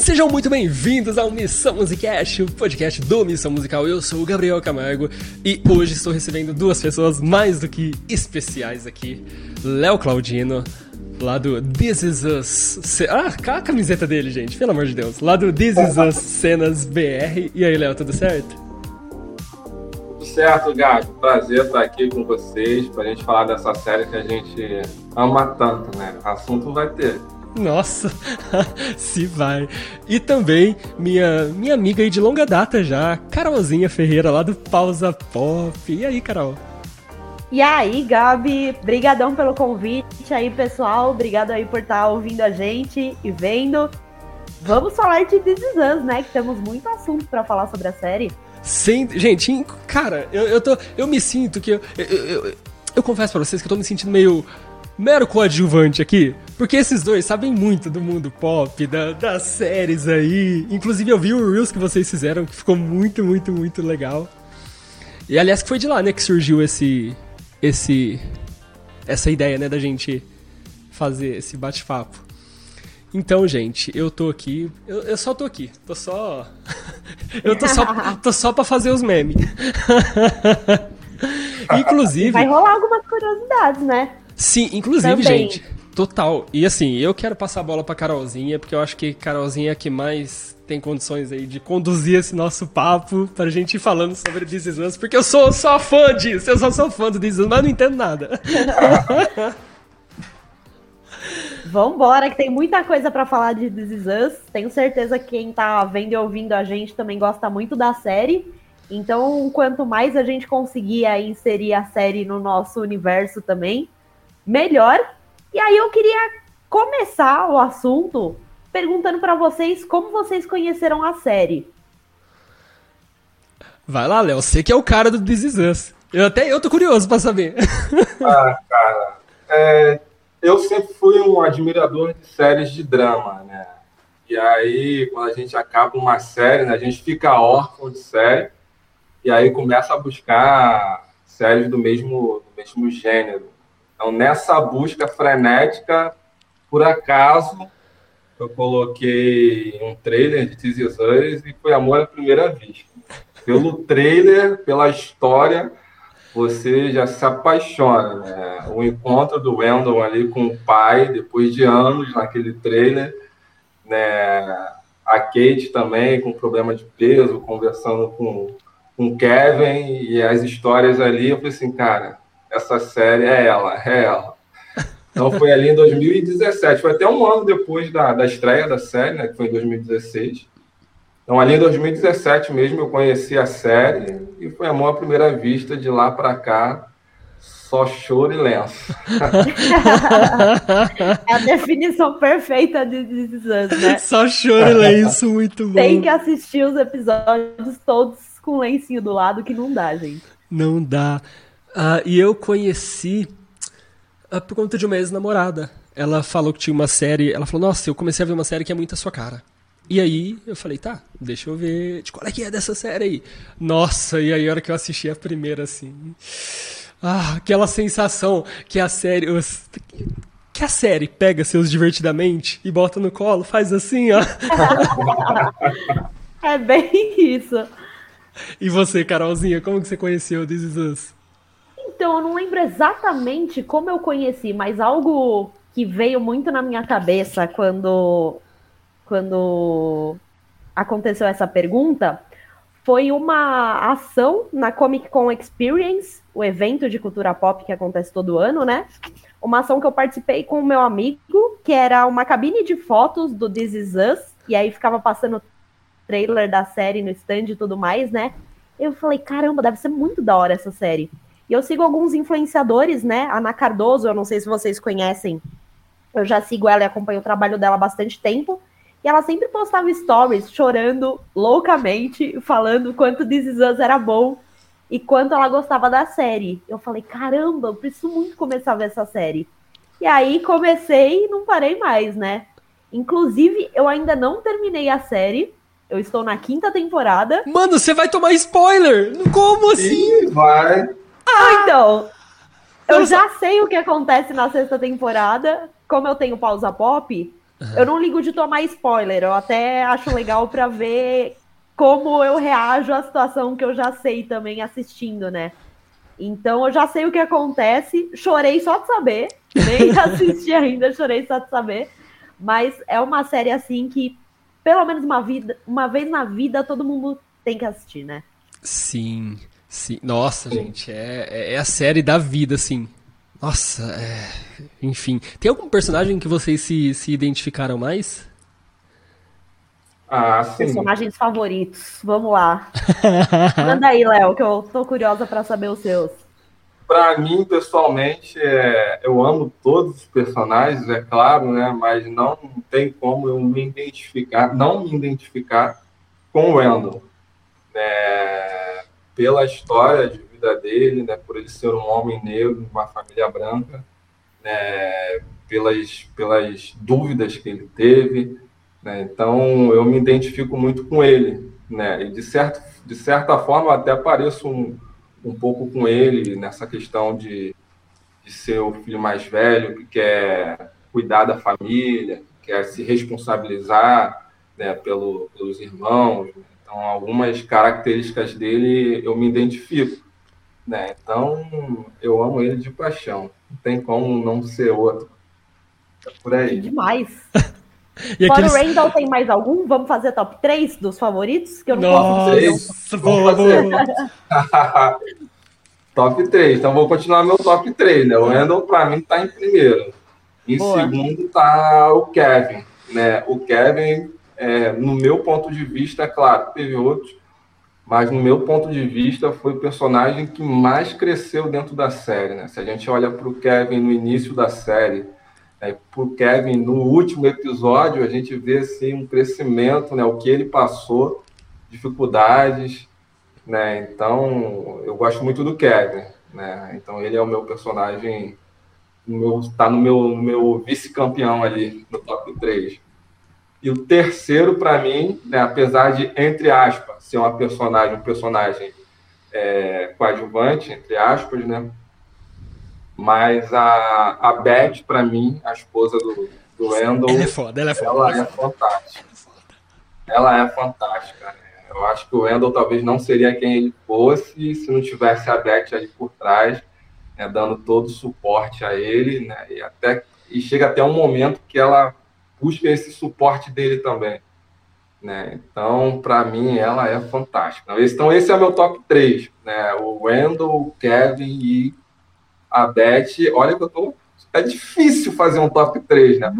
Sejam muito bem-vindos ao Missão Musicast, o podcast do Missão Musical. Eu sou o Gabriel Camargo e hoje estou recebendo duas pessoas mais do que especiais aqui. Léo Claudino, lá do This Is Us. Ah, cá a camiseta dele, gente, pelo amor de Deus. Lá do This Is Us Cenas BR. E aí, Léo, tudo certo? Tudo certo, Gato. Prazer estar aqui com vocês para a gente falar dessa série que a gente ama tanto, né? Assunto vai ter. Nossa, se vai. E também minha, minha amiga aí de longa data já, Carolzinha Ferreira, lá do Pausa Pop. E aí, Carol? E aí, Gabi, brigadão pelo convite aí, pessoal. Obrigado aí por estar ouvindo a gente e vendo. Vamos falar de This Is Us, né? Que temos muito assunto para falar sobre a série. Sim, gente, cara, eu, eu, tô, eu me sinto que eu, eu, eu, eu confesso para vocês que eu tô me sentindo meio mero coadjuvante aqui, porque esses dois sabem muito do mundo pop, da, das séries aí. Inclusive eu vi o Reels que vocês fizeram, que ficou muito, muito, muito legal. E aliás, que foi de lá, né, que surgiu esse. esse. essa ideia, né, da gente fazer esse bate-papo. Então, gente, eu tô aqui. Eu, eu só tô aqui. Tô só. eu tô só, tô só pra fazer os memes. Inclusive. Vai rolar algumas curiosidades, né? Sim, inclusive, Também. gente, total. E assim, eu quero passar a bola pra Carolzinha, porque eu acho que Carolzinha é a que mais tem condições aí de conduzir esse nosso papo pra gente ir falando sobre This Is Us, porque eu sou só fã disso, eu só sou fã do This Is Us, mas não entendo nada. Vambora, que tem muita coisa para falar de This Is Us. Tenho certeza que quem tá vendo e ouvindo a gente também gosta muito da série. Então, quanto mais a gente conseguir inserir a série no nosso universo também, melhor. E aí eu queria começar o assunto perguntando para vocês como vocês conheceram a série. Vai lá, Léo, você que é o cara do This Is Us. Eu até eu tô curioso para saber. Ah, cara, é, eu sempre fui um admirador de séries de drama, né? E aí, quando a gente acaba uma série, né, a gente fica órfão de série e aí começa a buscar séries do mesmo, do mesmo gênero. Então, nessa busca frenética, por acaso, eu coloquei um trailer de This Us e foi amor à primeira vista. Pelo trailer, pela história, você já se apaixona. Né? O encontro do Wendell ali com o pai, depois de anos naquele trailer, né? a Kate também com problema de peso, conversando com, com o Kevin, e as histórias ali, eu falei assim, cara, essa série é ela, é ela. Então foi ali em 2017, foi até um ano depois da, da estreia da série, né, que foi em 2016. Então ali em 2017 mesmo eu conheci a série e foi amor à primeira vista, de lá para cá só choro e lenço. é a definição perfeita de This né? Só choro e lenço, muito bom. Tem que assistir os episódios todos com lencinho do lado, que não dá, gente. Não dá. Uh, e eu conheci uh, por conta de uma ex-namorada. Ela falou que tinha uma série. Ela falou: Nossa, eu comecei a ver uma série que é muito a sua cara. E aí eu falei: Tá, deixa eu ver. De qual é que é dessa série aí? Nossa, e aí a hora que eu assisti a primeira, assim. Ah, aquela sensação que a série. Que a série pega seus divertidamente e bota no colo, faz assim, ó. é bem isso. E você, Carolzinha, como que você conheceu This Is Us? Então, eu não lembro exatamente como eu conheci, mas algo que veio muito na minha cabeça quando, quando aconteceu essa pergunta foi uma ação na Comic Con Experience, o evento de cultura pop que acontece todo ano, né? Uma ação que eu participei com o meu amigo, que era uma cabine de fotos do This Is Us, e aí ficava passando trailer da série no stand e tudo mais, né? Eu falei, caramba, deve ser muito da hora essa série. E eu sigo alguns influenciadores, né? Ana Cardoso, eu não sei se vocês conhecem. Eu já sigo ela e acompanho o trabalho dela há bastante tempo. E ela sempre postava stories chorando loucamente, falando quanto This Is Us era bom e quanto ela gostava da série. Eu falei, caramba, eu preciso muito começar a ver essa série. E aí comecei e não parei mais, né? Inclusive, eu ainda não terminei a série. Eu estou na quinta temporada. Mano, você vai tomar spoiler! Como assim? Sim, vai. Ah, então. Eu já sei o que acontece na sexta temporada. Como eu tenho pausa pop, Uhum. Eu não ligo de tomar spoiler, eu até acho legal para ver como eu reajo à situação que eu já sei também assistindo, né? Então eu já sei o que acontece, chorei só de saber, nem assisti ainda, chorei só de saber. Mas é uma série assim que, pelo menos uma, vida, uma vez na vida, todo mundo tem que assistir, né? Sim, sim. Nossa, gente, é, é a série da vida, assim. Nossa, é... enfim. Tem algum personagem que vocês se, se identificaram mais? Ah, sim. Personagens favoritos. Vamos lá. Manda aí, Léo, que eu tô curiosa para saber os seus. Para mim, pessoalmente, é... eu amo todos os personagens, é claro, né? Mas não tem como eu me identificar, não me identificar com o Randall. É... Pela história de vida dele, né? Por ele ser um homem negro, uma família branca, né? Pelas, pelas dúvidas que ele teve, né? Então, eu me identifico muito com ele. Né? E, de, certo, de certa forma, até pareço um, um pouco com ele nessa questão de, de ser o filho mais velho, que quer cuidar da família, quer se responsabilizar né, pelo, pelos irmãos. Então, algumas características dele eu me identifico. Né? Então, eu amo ele de paixão. Não tem como não ser outro. É por aí. Demais. E Fora aqueles... o Randall, tem mais algum? Vamos fazer top 3 dos favoritos? Que eu não Nossa, posso fazer. top 3. Então vou continuar meu top 3, né? O Randall, para mim, tá em primeiro. Em Boa. segundo tá o Kevin. Né? O Kevin, é, no meu ponto de vista, é claro, teve outros, mas no meu ponto de vista foi o personagem que mais cresceu dentro da série. Né? Se a gente olha para o Kevin no início da série é, por Kevin, no último episódio, a gente vê assim, um crescimento, né, o que ele passou, dificuldades. Né, então, eu gosto muito do Kevin. Né, então, ele é o meu personagem, está no meu, meu vice-campeão ali, no top 3. E o terceiro, para mim, né, apesar de, entre aspas, ser uma personagem, um personagem é, coadjuvante, entre aspas, né? Mas a, a Beth, para mim, a esposa do, do Randall. Ela é foda, ela é foda. Ela é fantástica. Ela é fantástica. Eu acho que o Randall talvez não seria quem ele fosse se não tivesse a Beth ali por trás, né, dando todo o suporte a ele, né, e, até, e chega até um momento que ela busca esse suporte dele também. Né? Então, para mim, ela é fantástica. Então, esse é meu top 3. Né? O Randall, o Kevin e a Beth, olha que eu tô. É difícil fazer um top 3, né?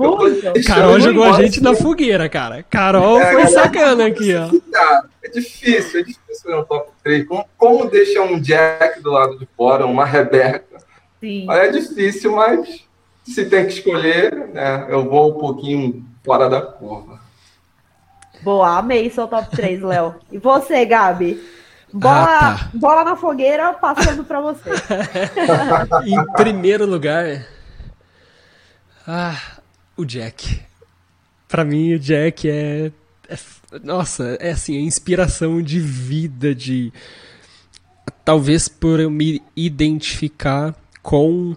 Carol jogou a gente na fogueira, cara. Carol é, foi sacana aqui, ó. É difícil, é difícil fazer um top 3. Como, como deixa um Jack do lado de fora, uma Rebeca? Sim. É difícil, mas se tem que escolher, né, eu vou um pouquinho fora da curva. Boa, amei seu top 3, Léo. E você, Gabi? Bola, ah, tá. bola na fogueira, passando para você. em primeiro lugar, ah, o Jack. Para mim, o Jack é, é, Nossa, é assim, é inspiração de vida, de. Talvez por eu me identificar com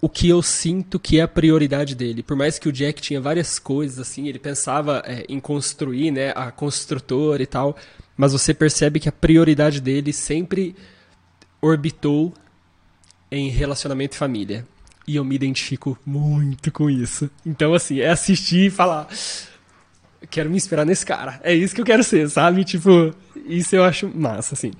o que eu sinto que é a prioridade dele. Por mais que o Jack tinha várias coisas, assim, ele pensava é, em construir, né, a construtora e tal mas você percebe que a prioridade dele sempre orbitou em relacionamento e família. E eu me identifico muito com isso. Então, assim, é assistir e falar. Quero me inspirar nesse cara. É isso que eu quero ser, sabe? Tipo, isso eu acho massa, assim.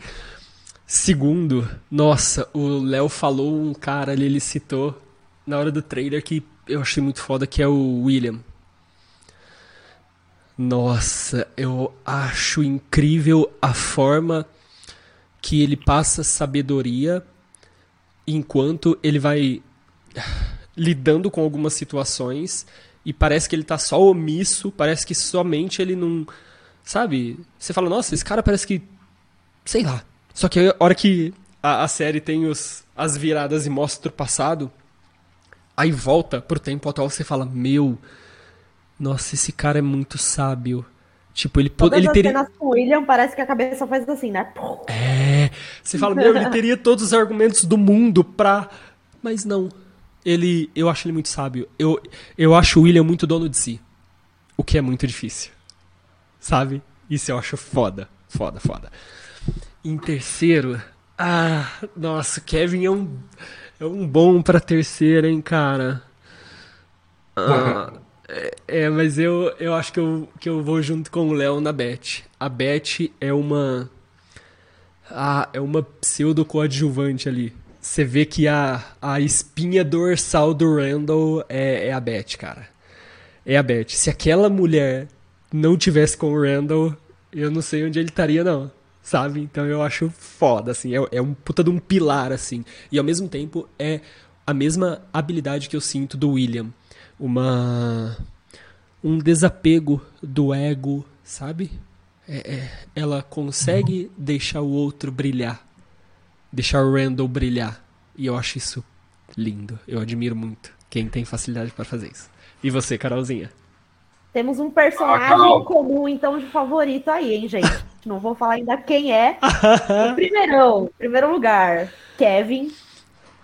Segundo, nossa, o Léo falou um cara ali, ele citou na hora do trailer que eu achei muito foda, que é o William. Nossa, eu acho incrível a forma que ele passa sabedoria enquanto ele vai lidando com algumas situações e parece que ele tá só omisso, parece que somente ele não. Sabe? Você fala, nossa, esse cara parece que. Sei lá. Só que a hora que a, a série tem os, as viradas e mostra o passado, aí volta pro tempo atual, você fala, meu nossa, esse cara é muito sábio. Tipo, ele Todas ele teria. cenas com o William parece que a cabeça faz assim, né? É. Você fala, meu, ele teria todos os argumentos do mundo pra. Mas não. ele, eu acho ele muito sábio. Eu, eu acho o William muito dono de si. O que é muito difícil. Sabe? Isso eu acho foda. Foda, foda. Em terceiro. Ah, nossa, Kevin é um, é um bom pra terceira, hein, cara. Ah, é, é, mas eu, eu acho que eu, que eu vou junto com o Léo na Beth. A Beth é uma. Ah, é uma pseudo coadjuvante ali. Você vê que a, a espinha dorsal do Randall é, é a Beth, cara. É a Beth. Se aquela mulher não tivesse com o Randall, eu não sei onde ele estaria, não. Sabe? Então eu acho foda, assim. É, é um puta de um pilar, assim. E ao mesmo tempo é a mesma habilidade que eu sinto do William. Uma. Um desapego do ego, sabe? É, é, ela consegue deixar o outro brilhar. Deixar o Randall brilhar. E eu acho isso lindo. Eu admiro muito quem tem facilidade para fazer isso. E você, Carolzinha? Temos um personagem ah, comum, então, de favorito aí, hein, gente? Não vou falar ainda quem é. o primeirão, primeiro lugar, Kevin.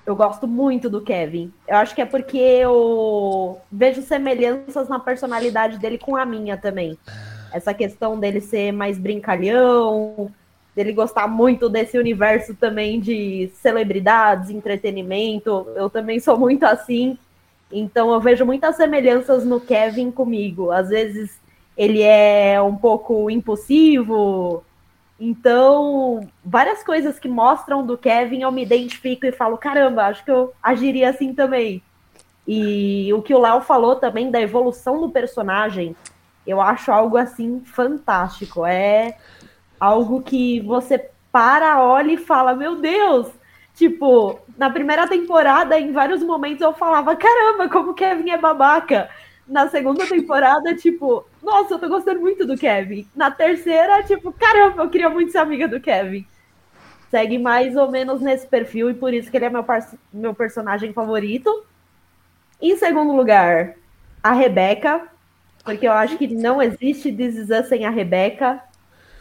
Eu gosto muito do Kevin. Eu acho que é porque eu vejo semelhanças na personalidade dele com a minha também. Essa questão dele ser mais brincalhão, dele gostar muito desse universo também de celebridades, entretenimento. Eu também sou muito assim. Então eu vejo muitas semelhanças no Kevin comigo. Às vezes ele é um pouco impulsivo. Então, várias coisas que mostram do Kevin eu me identifico e falo: caramba, acho que eu agiria assim também. E o que o Léo falou também da evolução do personagem, eu acho algo assim fantástico. É algo que você para, olha e fala: Meu Deus! Tipo, na primeira temporada, em vários momentos eu falava: Caramba, como Kevin é babaca. Na segunda temporada, tipo, nossa, eu tô gostando muito do Kevin. Na terceira, tipo, caramba, eu queria muito ser amiga do Kevin. Segue mais ou menos nesse perfil e por isso que ele é meu, meu personagem favorito. Em segundo lugar, a Rebeca, porque eu acho que não existe This Is Us sem a Rebeca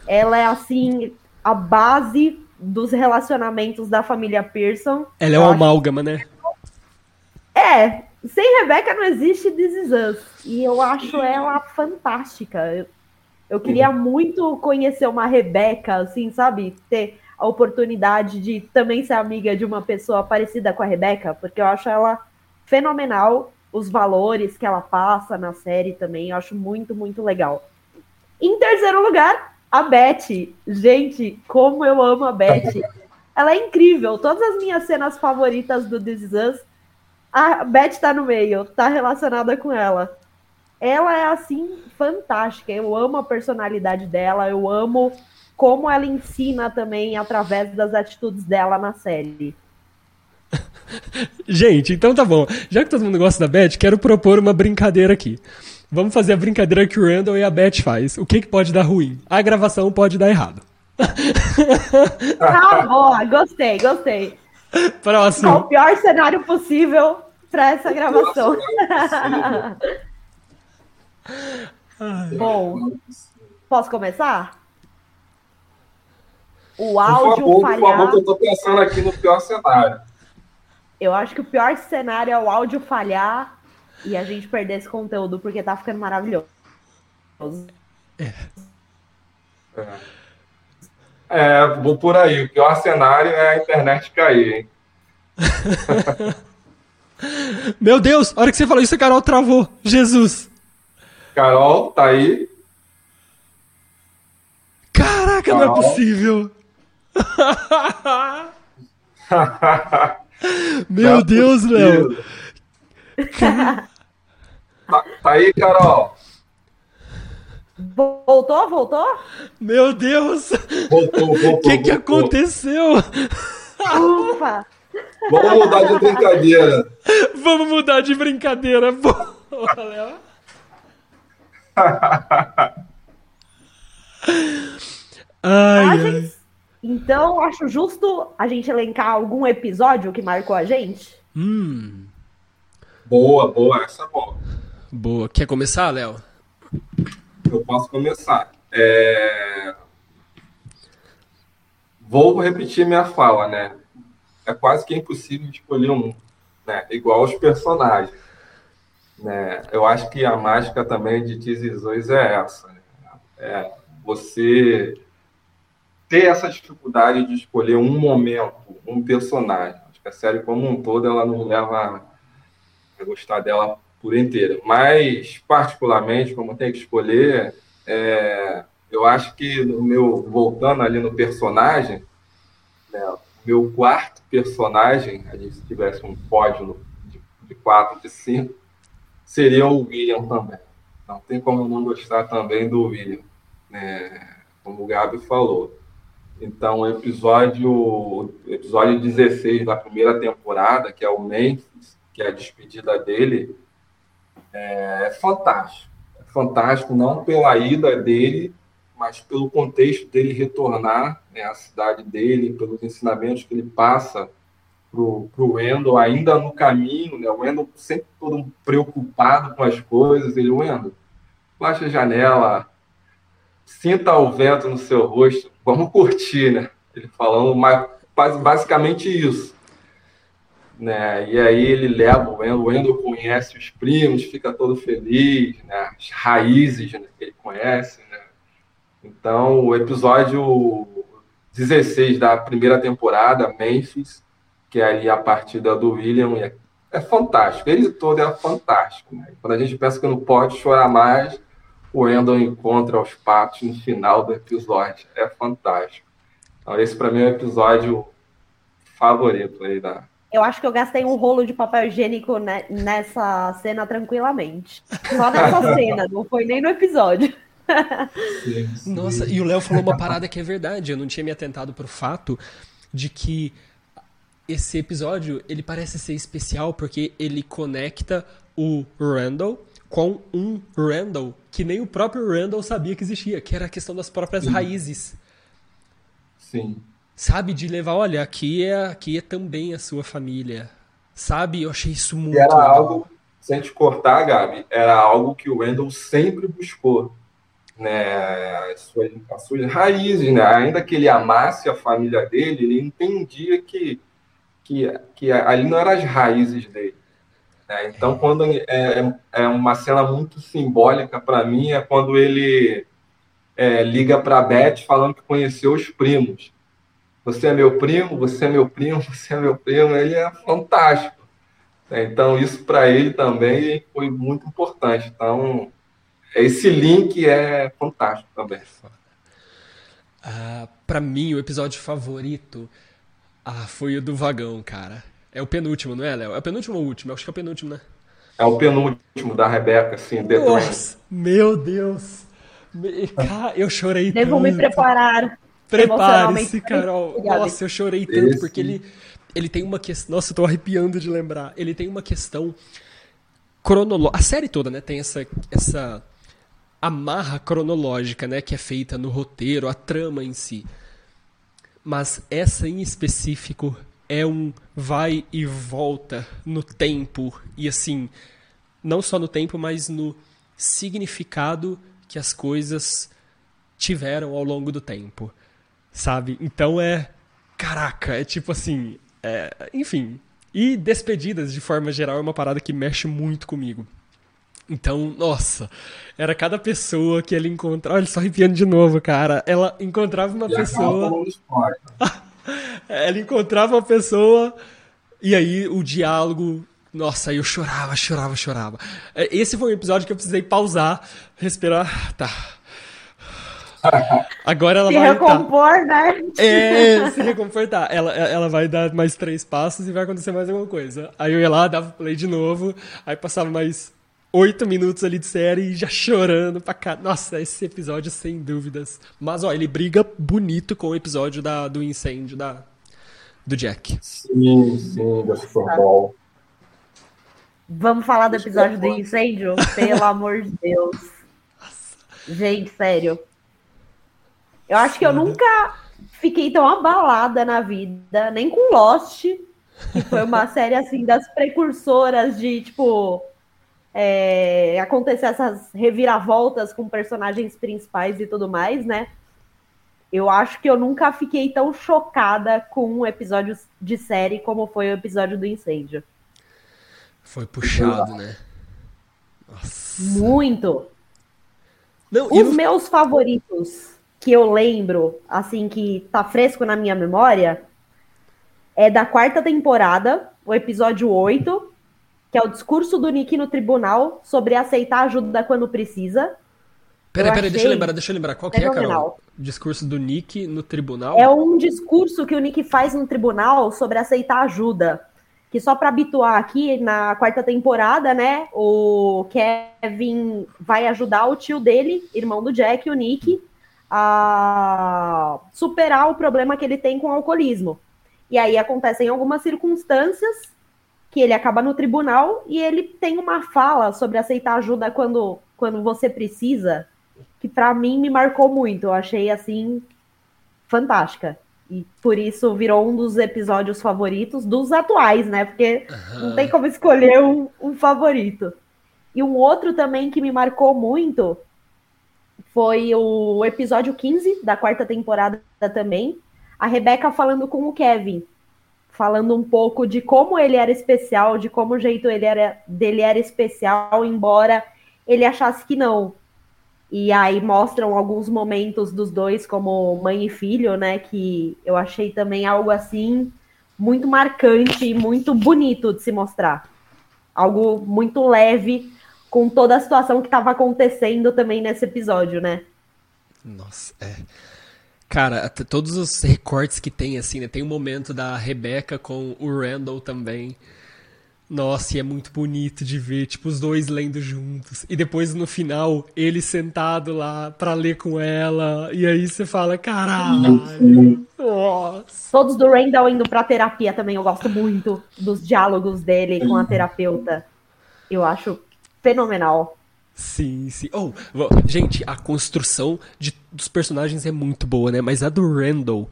ela é assim a base dos relacionamentos da família Pearson. Ela é uma amálgama, né? É, sem Rebeca não existe This Is Us. E eu acho ela fantástica. Eu, eu queria uhum. muito conhecer uma Rebeca, assim, sabe? Ter a oportunidade de também ser amiga de uma pessoa parecida com a Rebeca, porque eu acho ela fenomenal. Os valores que ela passa na série também, eu acho muito, muito legal. Em terceiro lugar, a Beth, gente, como eu amo a Beth. Ela é incrível. Todas as minhas cenas favoritas do This Is Us, a Beth tá no meio, tá relacionada com ela. Ela é assim fantástica. Eu amo a personalidade dela, eu amo como ela ensina também através das atitudes dela na série. Gente, então tá bom. Já que todo mundo gosta da Beth, quero propor uma brincadeira aqui. Vamos fazer a brincadeira que o Randall e a Beth faz. O que, que pode dar ruim? A gravação pode dar errado. Ah, boa, gostei, gostei. Próximo. Qual o pior cenário possível para essa gravação? Bom, posso começar? O áudio por favor, falhar. Por favor, que eu tô pensando aqui no pior cenário. Eu acho que o pior cenário é o áudio falhar e a gente perder esse conteúdo porque tá ficando maravilhoso. É. É, vou por aí. O pior cenário é a internet cair, hein? Meu Deus, a hora que você falou isso, a Carol travou. Jesus. Carol, tá aí? Caraca, Carol. não é possível. Meu não Deus, Léo. Tá, tá aí, Carol? Voltou? Voltou? Meu Deus! Voltou, voltou. O que, que aconteceu? Ufa! Vamos mudar de brincadeira. Vamos mudar de brincadeira. Boa, Ai, ai. Então, acho justo a gente elencar algum episódio que marcou a gente. Hum. Boa, boa, essa é boa. Boa. Quer começar, Léo? Eu posso começar. É... Vou repetir minha fala, né? É quase que impossível escolher um. né? Igual os personagens. Né? Eu acho que a mágica também de Tizizões é essa. Né? É você ter essa dificuldade de escolher um momento, um personagem. Acho que a série como um todo ela nos leva a gostar dela por inteira. Mas, particularmente, como tem que escolher, é, eu acho que no meu voltando ali no personagem, né, meu quarto personagem, a gente se tivesse um pódio de, de quatro, de cinco, seria o William também. Não tem como não gostar também do William, né, como o Gabi falou. Então, episódio, episódio 16 da primeira temporada, que é o Memphis, que é a despedida dele, é, fantástico. É fantástico não pela ida dele, mas pelo contexto dele retornar né, à cidade dele, pelos ensinamentos que ele passa para o Wendel, ainda no caminho, né? O Wendel sempre todo preocupado com as coisas. Ele, Wendel, baixa a janela, sinta o vento no seu rosto, vamos curtir, né? Ele falando mas, basicamente isso. Né? E aí ele leva o Wendel, o Wendel conhece os primos, fica todo feliz, né? as raízes né, que ele conhece. Né? Então, o episódio 16 da primeira temporada, Memphis, que é ali a partida do William, é, é fantástico. Ele todo é fantástico. Né? Quando a gente pensa que não pode chorar mais, o Wendell encontra os patos no final do episódio. É fantástico. Então, esse para mim é o episódio favorito aí da. Eu acho que eu gastei um rolo de papel higiênico nessa cena tranquilamente. Só nessa cena, não foi nem no episódio. Nossa, e o Léo falou uma parada que é verdade. Eu não tinha me atentado pro fato de que esse episódio ele parece ser especial porque ele conecta o Randall com um Randall que nem o próprio Randall sabia que existia, que era a questão das próprias Sim. raízes. Sim. Sabe, de levar, olha, aqui é, aqui é também a sua família. Sabe? Eu achei isso muito. E era legal. algo, sem te cortar, Gabi, era algo que o Wendell sempre buscou. Né, as, suas, as suas raízes, né? ainda que ele amasse a família dele, ele entendia que, que, que ali não eram as raízes dele. Né? Então, quando é, é uma cena muito simbólica para mim, é quando ele é, liga para a Beth falando que conheceu os primos. Você é meu primo, você é meu primo, você é meu primo. Ele é fantástico. Então, isso para ele também foi muito importante. Então, esse link é fantástico também. Ah, para mim, o episódio favorito ah, foi o do vagão, cara. É o penúltimo, não é, Léo? É o penúltimo ou o último? Eu acho que é o penúltimo, né? É o penúltimo da Rebeca, assim, The Nossa, meu Deus! Cara, eu chorei Devo tanto. me preparar. Prepare-se, Carol. Nossa, eu chorei tanto Esse... porque ele, ele tem uma questão. Nossa, eu tô arrepiando de lembrar. Ele tem uma questão cronológica. A série toda, né? Tem essa, essa amarra cronológica, né? Que é feita no roteiro, a trama em si. Mas essa em específico é um vai e volta no tempo. E assim, não só no tempo, mas no significado que as coisas tiveram ao longo do tempo. Sabe? Então é. Caraca, é tipo assim. É, enfim. E despedidas, de forma geral, é uma parada que mexe muito comigo. Então, nossa, era cada pessoa que ele encontrava. Olha, só arrepiando de novo, cara. Ela encontrava uma E pessoa. Ela encontrava uma pessoa e aí o diálogo. Nossa, aí eu chorava, chorava, chorava. É, Esse foi um episódio que eu precisei pausar, respirar. Tá. Agora ela Se vai. tá. recompor, né? É, se reconfortar. Ela, ela vai dar mais três passos e vai acontecer mais alguma coisa. Aí eu ia lá, dava play de novo, aí passava mais oito minutos ali de série e já chorando pra cá. Nossa, esse episódio sem dúvidas. Mas ó, ele briga bonito com o episódio da, do incêndio da, do Jack. Sim, sim, da Super Bowl. Vamos falar do episódio do incêndio? Pelo amor de Deus. Gente, sério. Eu acho que eu nunca fiquei tão abalada na vida, nem com Lost, que foi uma série assim das precursoras de tipo é, acontecer essas reviravoltas com personagens principais e tudo mais, né? Eu acho que eu nunca fiquei tão chocada com um episódio de série como foi o episódio do incêndio. Foi puxado, né? Nossa. Muito. Não, Os no- meus favoritos que eu lembro, assim, que tá fresco na minha memória, é da quarta temporada, o episódio 8, que é o discurso do Nick no tribunal sobre aceitar ajuda quando precisa. Peraí, peraí, deixa eu lembrar, deixa eu lembrar. Qual que é, Carol? Discurso do Nick no tribunal? É um discurso que o Nick faz no tribunal sobre aceitar ajuda. Que só para habituar aqui, na quarta temporada, né, o Kevin vai ajudar o tio dele, irmão do Jack, o Nick, a superar o problema que ele tem com o alcoolismo. E aí acontecem algumas circunstâncias que ele acaba no tribunal e ele tem uma fala sobre aceitar ajuda quando, quando você precisa, que para mim me marcou muito. Eu achei assim fantástica. E por isso virou um dos episódios favoritos dos atuais, né? Porque não tem como escolher um, um favorito. E um outro também que me marcou muito foi o episódio 15 da quarta temporada também. A Rebeca falando com o Kevin. Falando um pouco de como ele era especial, de como o jeito ele era, dele era especial, embora ele achasse que não. E aí mostram alguns momentos dos dois como mãe e filho, né? Que eu achei também algo assim muito marcante e muito bonito de se mostrar. Algo muito leve com toda a situação que estava acontecendo também nesse episódio, né? Nossa, é. Cara, todos os recortes que tem, assim, né? Tem um momento da Rebecca com o Randall também. Nossa, e é muito bonito de ver, tipo, os dois lendo juntos. E depois, no final, ele sentado lá pra ler com ela. E aí você fala, caralho. Nossa. Todos do Randall indo pra terapia também, eu gosto muito dos diálogos dele com a terapeuta. Eu acho fenomenal. Sim, sim. Oh, gente, a construção de, dos personagens é muito boa, né? Mas a do Randall,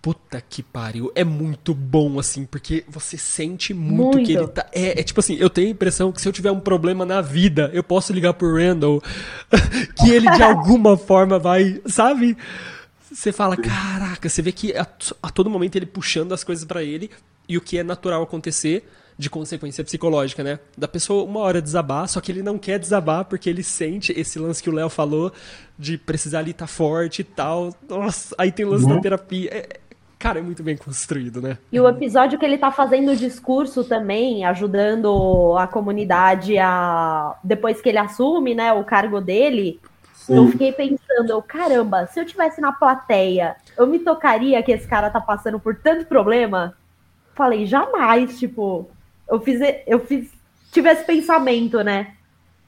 puta que pariu, é muito bom, assim, porque você sente muito, Muito. que ele tá. É, é tipo assim, eu tenho a impressão que se eu tiver um problema na vida, eu posso ligar pro Randall, que ele de alguma forma vai, sabe? Você fala, caraca, você vê que a, a todo momento ele puxando as coisas pra ele e o que é natural acontecer de consequência psicológica, né? Da pessoa uma hora desabar, só que ele não quer desabar porque ele sente esse lance que o Léo falou de precisar ali estar forte e tal. Nossa, aí tem o lance da terapia. É- cara, é muito bem construído, né? E o episódio que ele tá fazendo o discurso também, ajudando a comunidade a. Depois que ele assume, né, o cargo dele, eu fiquei pensando, eu, caramba, se eu tivesse na plateia, eu me tocaria que esse cara tá passando por tanto problema? Falei, jamais, tipo, eu fiz, eu fiz, tive esse pensamento, né?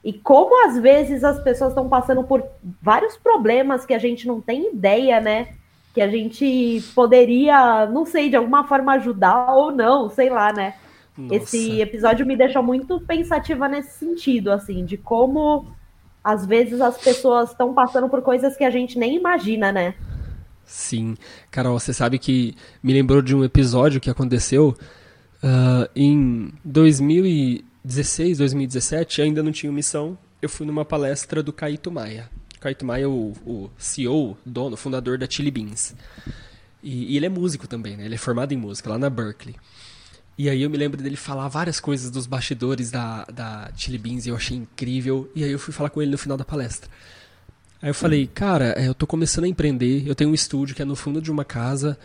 E como às vezes as pessoas estão passando por vários problemas que a gente não tem ideia, né? Que a gente poderia, não sei, de alguma forma ajudar ou não, sei lá, né? Esse Nossa. episódio me deixou muito pensativa nesse sentido, assim, de como às vezes as pessoas estão passando por coisas que a gente nem imagina, né? Sim. Carol, você sabe que me lembrou de um episódio que aconteceu ah, em 2016, 2017, ainda não tinha missão. Eu fui numa palestra do Caíto Maia. Caíto Maia é o, o CEO, dono, fundador da Chili Beans. E, e ele é músico também, né? Ele é formado em música lá na Berkeley. E aí eu me lembro dele falar várias coisas dos bastidores da, da Chili Beans e eu achei incrível. E aí eu fui falar com ele no final da palestra. Aí eu falei, cara, é, eu tô começando a empreender, eu tenho um estúdio que é no fundo de uma casa,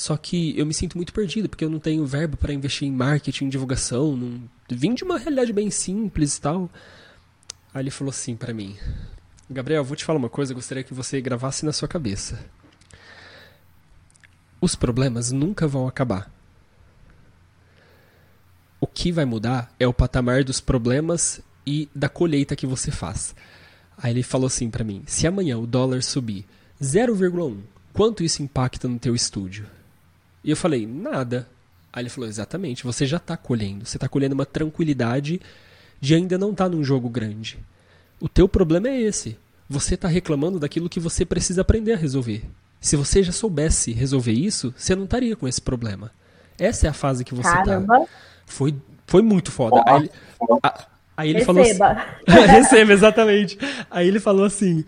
só que eu me sinto muito perdido, porque eu não tenho verbo para investir em marketing, divulgação, não... vim de uma realidade bem simples e tal. Aí ele falou assim pra mim, Gabriel, vou te falar uma coisa, gostaria que você gravasse na sua cabeça. Os problemas nunca vão acabar. O que vai mudar é o patamar dos problemas e da colheita que você faz. Aí ele falou assim pra mim: se amanhã o dólar subir 0,1, quanto isso impacta no teu estúdio? E eu falei: nada. Aí ele falou: exatamente, você já está colhendo. Você está colhendo uma tranquilidade de ainda não estar num jogo grande. O teu problema é esse. Você está reclamando daquilo que você precisa aprender a resolver. Se você já soubesse resolver isso, você não estaria com esse problema. Essa é a fase que você está. Caramba, Foi, foi muito foda. Aí ele, a- aí ele falou assim, receba. Receba, exatamente. Aí ele falou assim: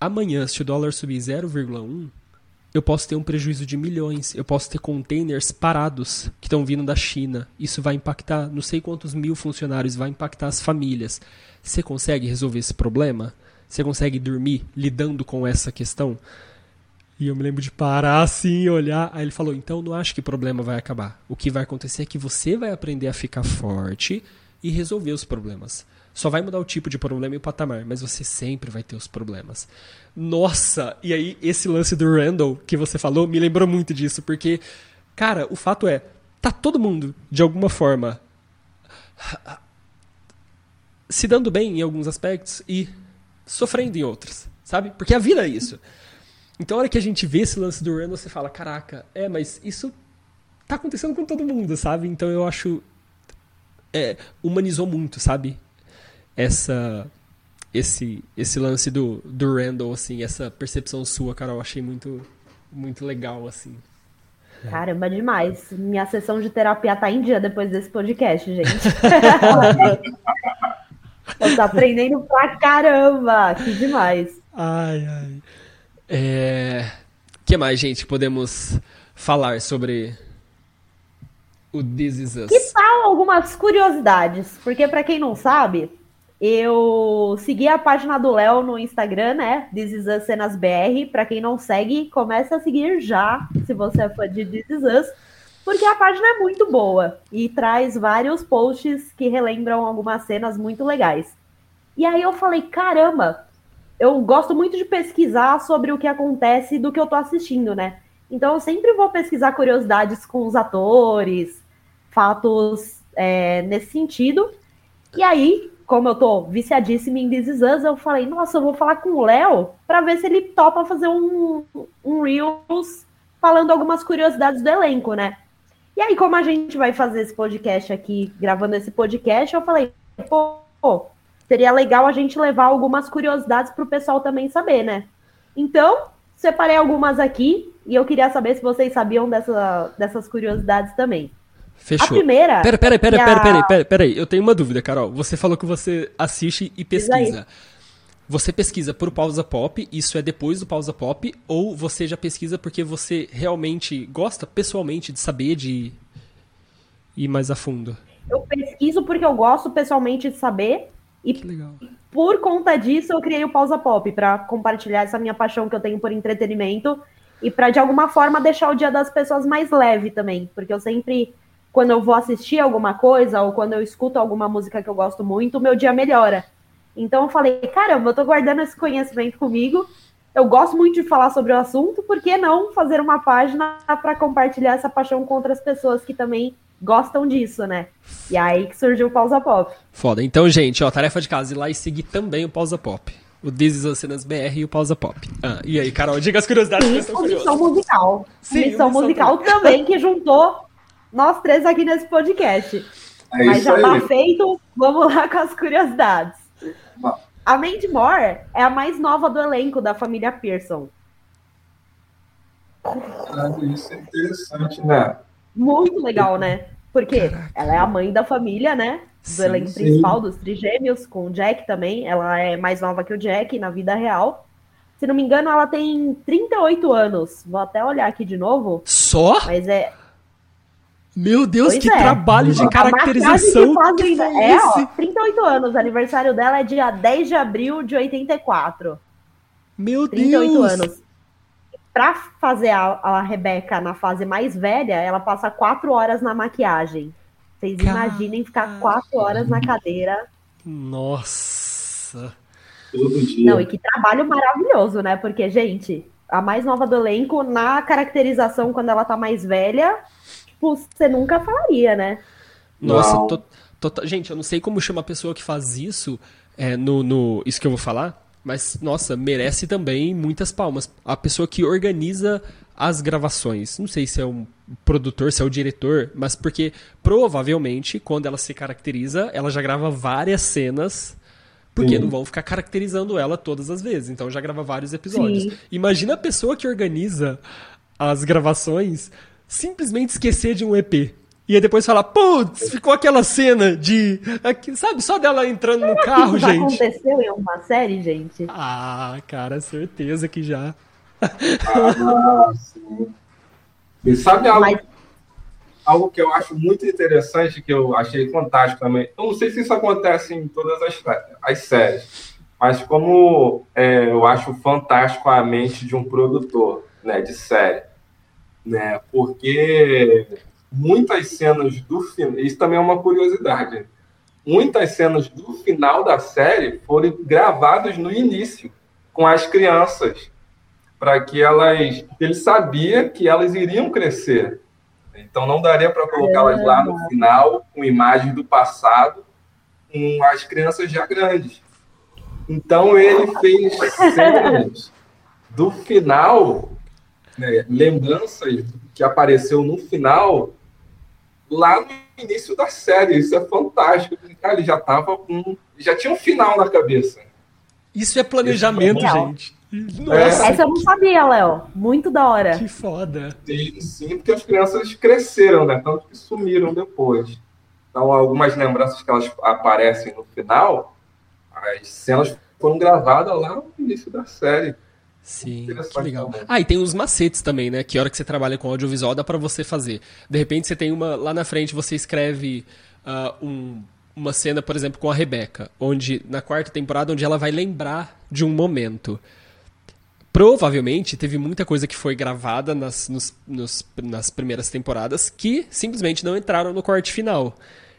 amanhã, se o dólar subir 0,1, eu posso ter um prejuízo de milhões, eu posso ter containers parados que estão vindo da China. Isso vai impactar não sei quantos mil funcionários, vai impactar as famílias. Você consegue resolver esse problema? Você consegue dormir lidando com essa questão? E eu me lembro de parar assim, olhar. Aí ele falou: então não acho que o problema vai acabar. O que vai acontecer é que você vai aprender a ficar forte e resolver os problemas. Só vai mudar o tipo de problema e o patamar, mas você sempre vai ter os problemas. Nossa! E aí, esse lance do Randall que você falou me lembrou muito disso, porque, cara, o fato é, tá todo mundo, de alguma forma, se dando bem em alguns aspectos e sofrendo em outros, sabe? Porque a vida é isso. Então, a hora que a gente vê esse lance do Randall, você fala, caraca, é, mas isso tá acontecendo com todo mundo, sabe? Então eu acho. É, humanizou muito, sabe? Essa. Esse, esse lance do, do Randall, assim, essa percepção sua, cara, eu achei muito, muito legal, assim. Caramba, demais. Minha sessão de terapia tá em dia depois desse podcast, gente. Eu tô aprendendo pra caramba. Que demais. Ai, ai. É... que mais, gente, podemos falar sobre o This Is Us? Que tal algumas curiosidades? Porque para quem não sabe, eu segui a página do Léo no Instagram, né? This Is Us Cenas BR. Para quem não segue, comece a seguir já, se você é fã de This Is Us, porque a página é muito boa e traz vários posts que relembram algumas cenas muito legais. E aí eu falei, caramba, eu gosto muito de pesquisar sobre o que acontece do que eu tô assistindo, né? Então eu sempre vou pesquisar curiosidades com os atores, fatos é, nesse sentido. E aí, como eu tô viciadíssima em This Is Us, eu falei, nossa, eu vou falar com o Léo para ver se ele topa fazer um, um Reels falando algumas curiosidades do elenco, né? E aí, como a gente vai fazer esse podcast aqui, gravando esse podcast, eu falei, pô, seria legal a gente levar algumas curiosidades para o pessoal também saber, né? Então, separei algumas aqui e eu queria saber se vocês sabiam dessa, dessas curiosidades também. Fechou. A primeira. Pera, pera, pera, pera, pera, pera, pera, aí. Eu tenho uma dúvida, Carol. Você falou que você assiste e pesquisa. Você pesquisa por pausa pop, isso é depois do pausa pop, ou você já pesquisa porque você realmente gosta pessoalmente de saber, de ir mais a fundo? Eu pesquiso porque eu gosto pessoalmente de saber, e por conta disso, eu criei o Pausa Pop para compartilhar essa minha paixão que eu tenho por entretenimento e para de alguma forma deixar o dia das pessoas mais leve também, porque eu sempre quando eu vou assistir alguma coisa ou quando eu escuto alguma música que eu gosto muito, o meu dia melhora. Então eu falei, caramba, eu tô guardando esse conhecimento comigo. Eu gosto muito de falar sobre o assunto, por que não fazer uma página para compartilhar essa paixão com outras pessoas que também gostam disso, né? E aí que surgiu o Pausa Pop. Foda. Então, gente, ó, tarefa de casa, ir lá e seguir também o Pausa Pop. O This is Cenas BR e o Pausa Pop. Ah, e aí, Carol, diga as curiosidades Sim, que missão musical. Sim, missão musical também, que juntou nós três aqui nesse podcast. É Mas já tá feito, vamos lá com as curiosidades. A Mandy Moore é a mais nova do elenco da família Pearson. isso é interessante, né? Muito legal, né? Porque Caraca. ela é a mãe da família, né? Do sim, elenco sim. principal, dos trigêmeos, com o Jack também. Ela é mais nova que o Jack na vida real. Se não me engano, ela tem 38 anos. Vou até olhar aqui de novo. Só? Mas é. Meu Deus, pois que é. trabalho de caracterização. Que que é, ó, 38 anos. O aniversário dela é dia 10 de abril de 84. Meu 38 Deus. anos para fazer a, a Rebeca na fase mais velha, ela passa quatro horas na maquiagem. Vocês Caramba. imaginem ficar quatro horas na cadeira. Nossa! Todo dia. Não, e que trabalho maravilhoso, né? Porque, gente, a mais nova do elenco, na caracterização, quando ela tá mais velha, tipo, você nunca falaria, né? Nossa, to, to, gente, eu não sei como chama a pessoa que faz isso é, no, no. Isso que eu vou falar. Mas, nossa, merece também muitas palmas. A pessoa que organiza as gravações. Não sei se é um produtor, se é o diretor, mas porque provavelmente, quando ela se caracteriza, ela já grava várias cenas. Porque Sim. não vão ficar caracterizando ela todas as vezes. Então já grava vários episódios. Sim. Imagina a pessoa que organiza as gravações simplesmente esquecer de um EP. E aí depois fala, putz, ficou aquela cena de. Sabe, só dela entrando no carro, isso gente. aconteceu em uma série, gente? Ah, cara, certeza que já. ah. E sabe algo, Mas... algo que eu acho muito interessante, que eu achei fantástico também? Eu não sei se isso acontece em todas as, as séries, mas como é, eu acho fantástico a mente de um produtor né, de série. Né, porque muitas cenas do final. Isso também é uma curiosidade. Muitas cenas do final da série foram gravadas no início, com as crianças, para que elas. Ele sabia que elas iriam crescer. Então não daria para colocá-las lá no final, com imagens do passado, com as crianças já grandes. Então ele fez cenas do final, né, lembranças que apareceu no final lá no início da série. Isso é fantástico. Cara, ele já tava com. Já tinha um final na cabeça. Isso é planejamento, Isso é gente. Nossa. Essa eu não sabia, Léo. Muito da hora. Que foda. Sim, sim, porque as crianças cresceram, né? Tanto que sumiram depois. Então, algumas lembranças que elas aparecem no final, as cenas foram gravadas lá no início da série. Sim, que legal. Também. Ah, e tem os macetes também, né? Que hora que você trabalha com audiovisual dá para você fazer. De repente você tem uma. Lá na frente você escreve uh, um, uma cena, por exemplo, com a Rebeca, onde na quarta temporada, onde ela vai lembrar de um momento. Provavelmente teve muita coisa que foi gravada nas, nos, nos, nas primeiras temporadas que simplesmente não entraram no corte final.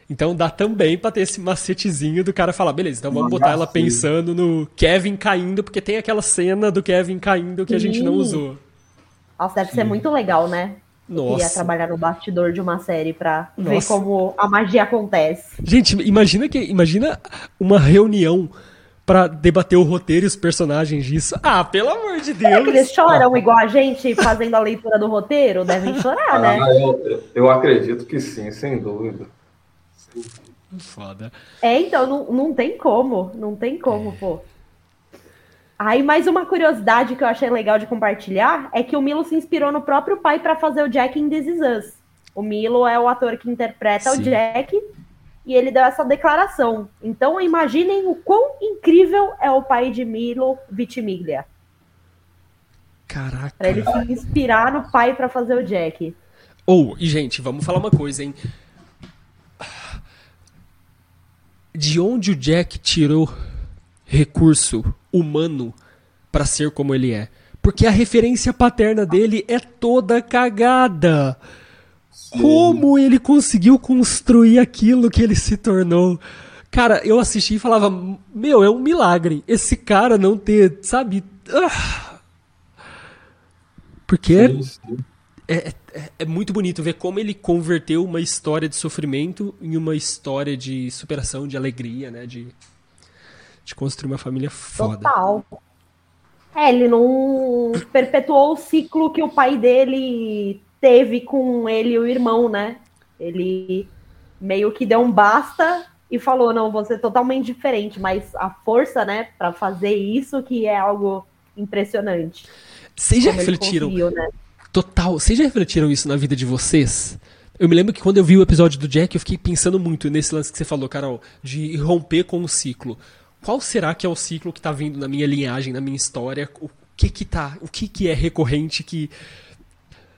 Então dá também pra ter esse macetezinho do cara falar, beleza, então vamos botar ela pensando no Kevin caindo, porque tem aquela cena do Kevin caindo que Sim. a gente não usou. Nossa, deve Sim. ser muito legal, né? Nossa. Eu queria trabalhar no bastidor de uma série pra Nossa. ver como a magia acontece. Gente, imagina que imagina uma reunião para debater o roteiro e os personagens disso. Ah, pelo amor de Deus. É que eles choram igual a gente fazendo a leitura do roteiro? Devem chorar, né? ah, né? Eu, eu acredito que sim, sem dúvida. Foda. É, então, não, não tem como. Não tem como, é. pô. Aí, mais uma curiosidade que eu achei legal de compartilhar é que o Milo se inspirou no próprio pai para fazer o Jack em This Is Us. O Milo é o ator que interpreta Sim. o Jack e ele deu essa declaração. Então, imaginem o quão incrível é o pai de Milo Vitimiglia. Caraca. Pra ele se inspirar no pai para fazer o Jack. Ou, oh, e gente, vamos falar uma coisa, hein? De onde o Jack tirou recurso humano para ser como ele é? Porque a referência paterna dele é toda cagada. Sim. Como ele conseguiu construir aquilo que ele se tornou? Cara, eu assisti e falava: Meu, é um milagre esse cara não ter, sabe? Ah. Porque sim, sim. É, é, é, muito bonito ver como ele converteu uma história de sofrimento em uma história de superação, de alegria, né? De, de construir uma família foda. Total. É, ele não perpetuou o ciclo que o pai dele teve com ele e o irmão, né? Ele meio que deu um basta e falou: não, você é totalmente diferente, mas a força, né, para fazer isso que é algo impressionante. Vocês já refletiram? Né? Total. Vocês já refletiram isso na vida de vocês? Eu me lembro que quando eu vi o episódio do Jack, eu fiquei pensando muito nesse lance que você falou, Carol, de romper com o ciclo. Qual será que é o ciclo que tá vindo na minha linhagem, na minha história? O que que tá, o que que é recorrente que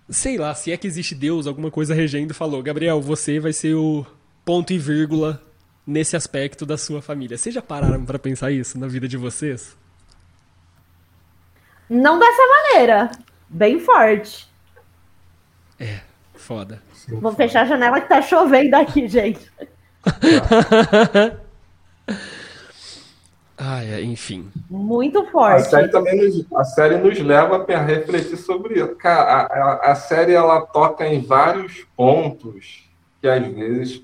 sei lá, se é que existe Deus, alguma coisa regendo, falou: "Gabriel, você vai ser o ponto e vírgula nesse aspecto da sua família". Vocês já pararam para pensar isso na vida de vocês? Não dessa maneira bem forte. É, foda. Vou fechar a janela que tá chovendo aqui, gente. ah, é, enfim. Muito forte. A série também nos, a série nos leva a refletir sobre isso. Cara, a, a, a série ela toca em vários pontos que às vezes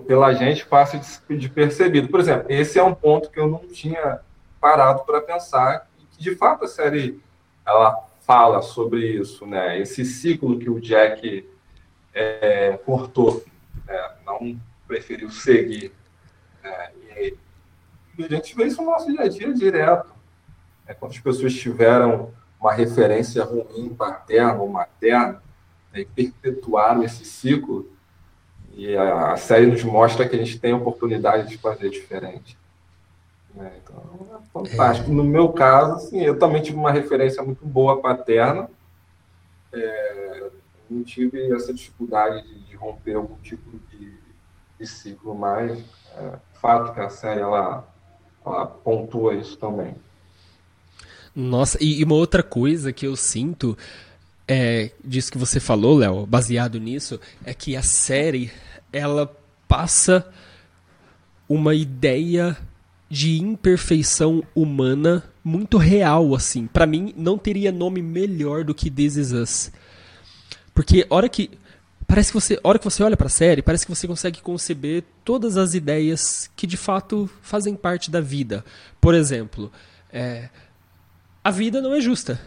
pela gente passa de, de percebido. Por exemplo, esse é um ponto que eu não tinha parado para pensar e que de fato a série ela fala sobre isso, né? Esse ciclo que o Jack é, cortou, né? não preferiu seguir. Né? E, e, a gente vê isso no nosso dia a dia direto. Né? Quando as pessoas tiveram uma referência ruim, paterna ou materna, né? e perpetuaram esse ciclo, e a, a série nos mostra que a gente tem a oportunidade de fazer diferente. Né? Então, é fantástico. No meu caso, assim, eu também tive uma referência muito boa paterna. É, não tive essa dificuldade de, de romper algum tipo de, de ciclo, mas é, fato que a série ela, ela pontua isso também. Nossa, e, uma outra coisa que eu sinto é, disso que você falou, Léo, baseado nisso, é que a série ela passa uma ideia de imperfeição humana muito real, assim. Para mim, não teria nome melhor do que This Is Us. Porque hora que parece que você, hora que você olha para a série, parece que você consegue conceber todas as ideias que de fato fazem parte da vida. Por exemplo, é, a vida não é justa.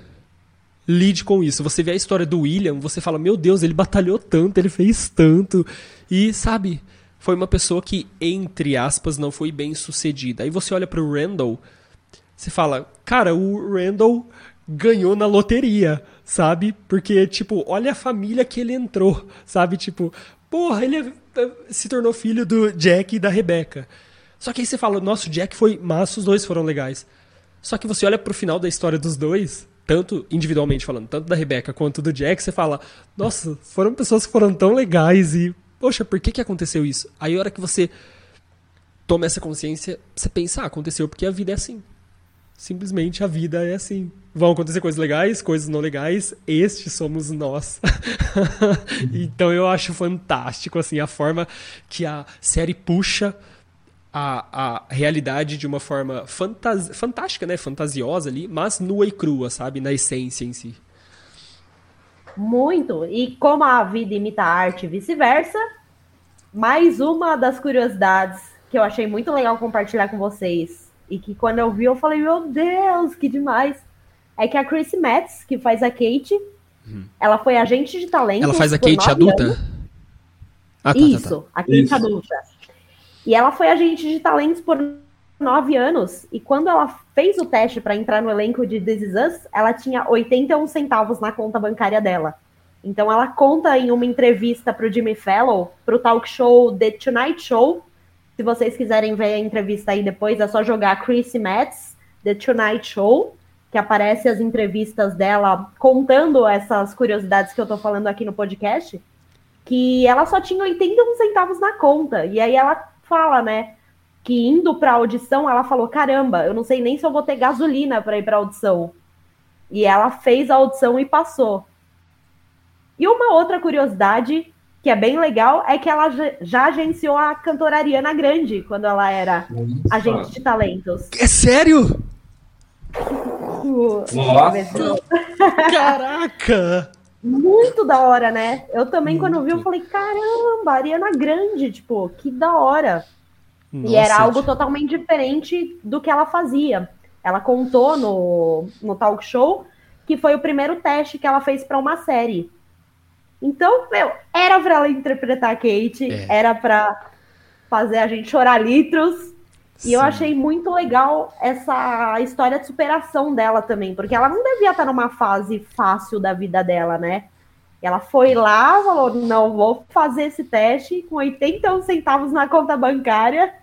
Lide com isso. Você vê a história do William, você fala: "Meu Deus, ele batalhou tanto, ele fez tanto". E sabe, foi uma pessoa que entre aspas não foi bem sucedida. Aí você olha para o Randall, você fala: "Cara, o Randall ganhou na loteria" sabe? Porque, tipo, olha a família que ele entrou, sabe? Tipo, porra, ele é, se tornou filho do Jack e da Rebecca. Só que aí você fala, nossa, o Jack foi massa, os dois foram legais. Só que você olha pro final da história dos dois, tanto individualmente falando, tanto da Rebecca quanto do Jack, você fala, nossa, foram pessoas que foram tão legais e, poxa, por que que aconteceu isso? Aí a hora que você toma essa consciência, você pensa, ah, aconteceu porque a vida é assim simplesmente a vida é assim. Vão acontecer coisas legais, coisas não legais, estes somos nós. então eu acho fantástico assim a forma que a série puxa a, a realidade de uma forma fantas, fantástica, né, fantasiosa ali, mas nua e crua, sabe, na essência em si. Muito. E como a vida imita a arte e vice-versa, mais uma das curiosidades que eu achei muito legal compartilhar com vocês e que quando eu vi, eu falei, meu Deus, que demais. É que a Chris Metz, que faz a Kate, uhum. ela foi agente de talento. Ela faz a Kate adulta? Ah, tá, Isso, tá, tá. a Kate Isso. adulta. E ela foi agente de talentos por nove anos. E quando ela fez o teste para entrar no elenco de This Is Us, ela tinha 81 centavos na conta bancária dela. Então ela conta em uma entrevista para o Jimmy Fallon, para o talk show The Tonight Show, se vocês quiserem ver a entrevista aí depois, é só jogar Chrissy Metz, The Tonight Show, que aparece as entrevistas dela contando essas curiosidades que eu tô falando aqui no podcast, que ela só tinha 81 centavos na conta. E aí ela fala, né, que indo pra audição, ela falou: caramba, eu não sei nem se eu vou ter gasolina para ir pra audição. E ela fez a audição e passou. E uma outra curiosidade que é bem legal, é que ela já agenciou a cantora Ariana Grande quando ela era agente de talentos. É sério? Nossa! Caraca! Muito da hora, né? Eu também, Muito. quando vi, eu falei, caramba, Ariana Grande, tipo, que da hora. Nossa, e era algo totalmente diferente do que ela fazia. Ela contou no, no talk show que foi o primeiro teste que ela fez para uma série. Então, meu, era para ela interpretar a Kate, é. era para fazer a gente chorar litros. Sim. E eu achei muito legal essa história de superação dela também, porque ela não devia estar numa fase fácil da vida dela, né? Ela foi lá, falou: não, vou fazer esse teste com 81 centavos na conta bancária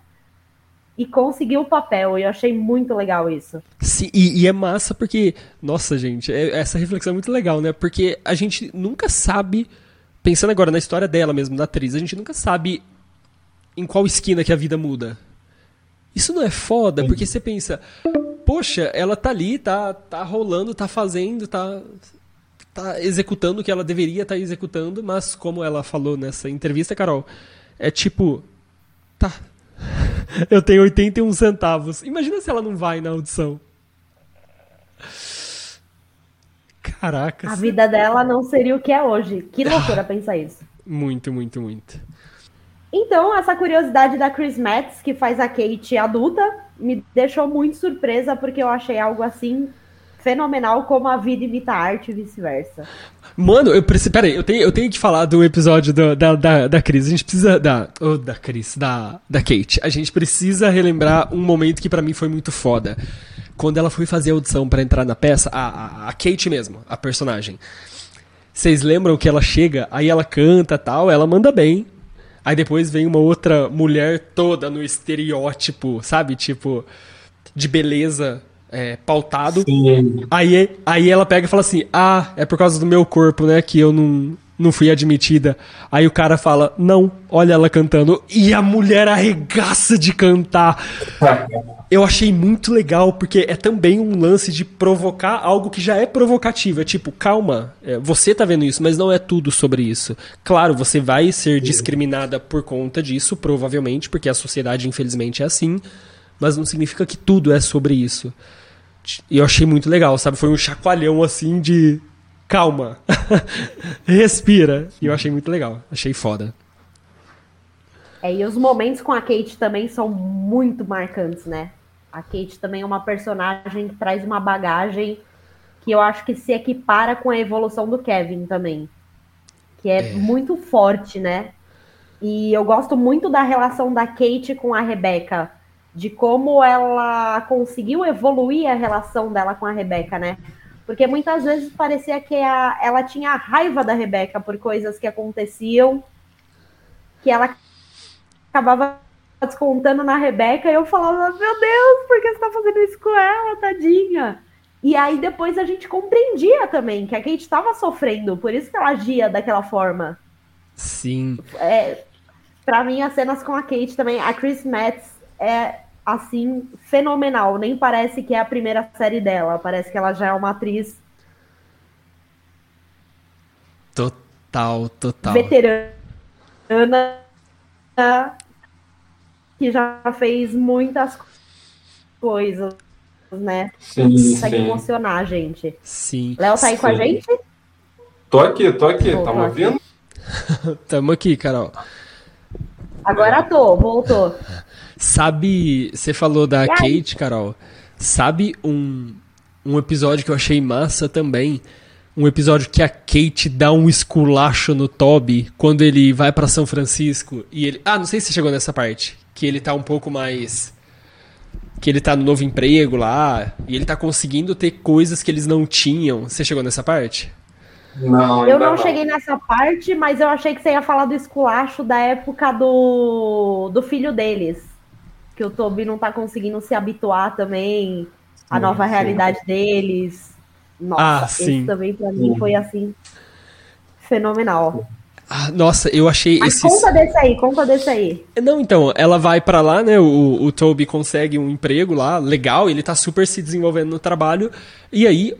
e conseguiu o papel. E eu achei muito legal isso. Sim, e, e é massa porque, nossa, gente, é, essa reflexão é muito legal, né? Porque a gente nunca sabe, pensando agora na história dela mesmo, da atriz, a gente nunca sabe em qual esquina que a vida muda. Isso não é foda, porque você pensa, poxa, ela tá ali, tá, tá rolando, tá fazendo, tá, tá executando o que ela deveria estar tá executando, mas como ela falou nessa entrevista, Carol, é tipo, tá, eu tenho 81 centavos. Imagina se ela não vai na audição. Caraca. A vida dela não seria o que é hoje. Que loucura ah, pensar isso. Muito, muito, muito. Então, essa curiosidade da Chris Metz, que faz a Kate adulta, me deixou muito surpresa, porque eu achei algo assim fenomenal como a vida imita a arte e vice-versa. Mano, eu preciso. Pera aí, eu tenho, eu tenho que falar do episódio do, da, da, da Cris. A gente precisa. Da. Oh, da Cris, da, da Kate. A gente precisa relembrar um momento que para mim foi muito foda. Quando ela foi fazer a audição para entrar na peça, a, a, a Kate mesmo, a personagem. Vocês lembram que ela chega, aí ela canta tal, ela manda bem. Aí depois vem uma outra mulher toda no estereótipo, sabe? Tipo, de beleza é, pautado. Aí, aí ela pega e fala assim: Ah, é por causa do meu corpo, né? Que eu não, não fui admitida. Aí o cara fala: Não, olha ela cantando. E a mulher arregaça de cantar. Eu achei muito legal, porque é também um lance de provocar algo que já é provocativo. É tipo, calma, é, você tá vendo isso, mas não é tudo sobre isso. Claro, você vai ser discriminada por conta disso, provavelmente, porque a sociedade, infelizmente, é assim. Mas não significa que tudo é sobre isso. E eu achei muito legal, sabe? Foi um chacoalhão assim de. Calma. Respira. E eu achei muito legal. Achei foda. É, e os momentos com a Kate também são muito marcantes, né? A Kate também é uma personagem que traz uma bagagem que eu acho que se equipara com a evolução do Kevin também. Que é, é. muito forte, né? E eu gosto muito da relação da Kate com a Rebecca de como ela conseguiu evoluir a relação dela com a Rebeca, né? Porque muitas vezes parecia que a, ela tinha raiva da Rebeca por coisas que aconteciam, que ela acabava descontando na Rebeca, e eu falava, meu Deus, por que você tá fazendo isso com ela, tadinha? E aí depois a gente compreendia também que a Kate estava sofrendo, por isso que ela agia daquela forma. Sim. É, para mim, as cenas com a Kate também, a Chris Metz é assim fenomenal. Nem parece que é a primeira série dela. Parece que ela já é uma atriz total, total veterana que já fez muitas coisas, né? Sim, Consegue sim. emocionar a gente. Sim. Léo tá aí sim. com a gente? Tô aqui, tô aqui. Tô, tá tô me ouvindo? Tamo aqui, Carol. Agora tô, voltou. Sabe, você falou da Kate, Carol. Sabe um, um episódio que eu achei massa também? Um episódio que a Kate dá um esculacho no Toby quando ele vai para São Francisco e ele. Ah, não sei se você chegou nessa parte. Que ele tá um pouco mais. Que ele tá no novo emprego lá e ele tá conseguindo ter coisas que eles não tinham. Você chegou nessa parte? Não, Eu ainda não cheguei nessa parte, mas eu achei que você ia falar do esculacho da época do, do filho deles. Que o Toby não tá conseguindo se habituar também à Sim, nova sim. realidade deles. Nossa, Ah, esse sim. também pra mim foi assim fenomenal. Ah, nossa, eu achei Mas esses. conta desse aí, conta desse aí. Não, então, ela vai pra lá, né? O, o Toby consegue um emprego lá, legal, ele tá super se desenvolvendo no trabalho. E aí,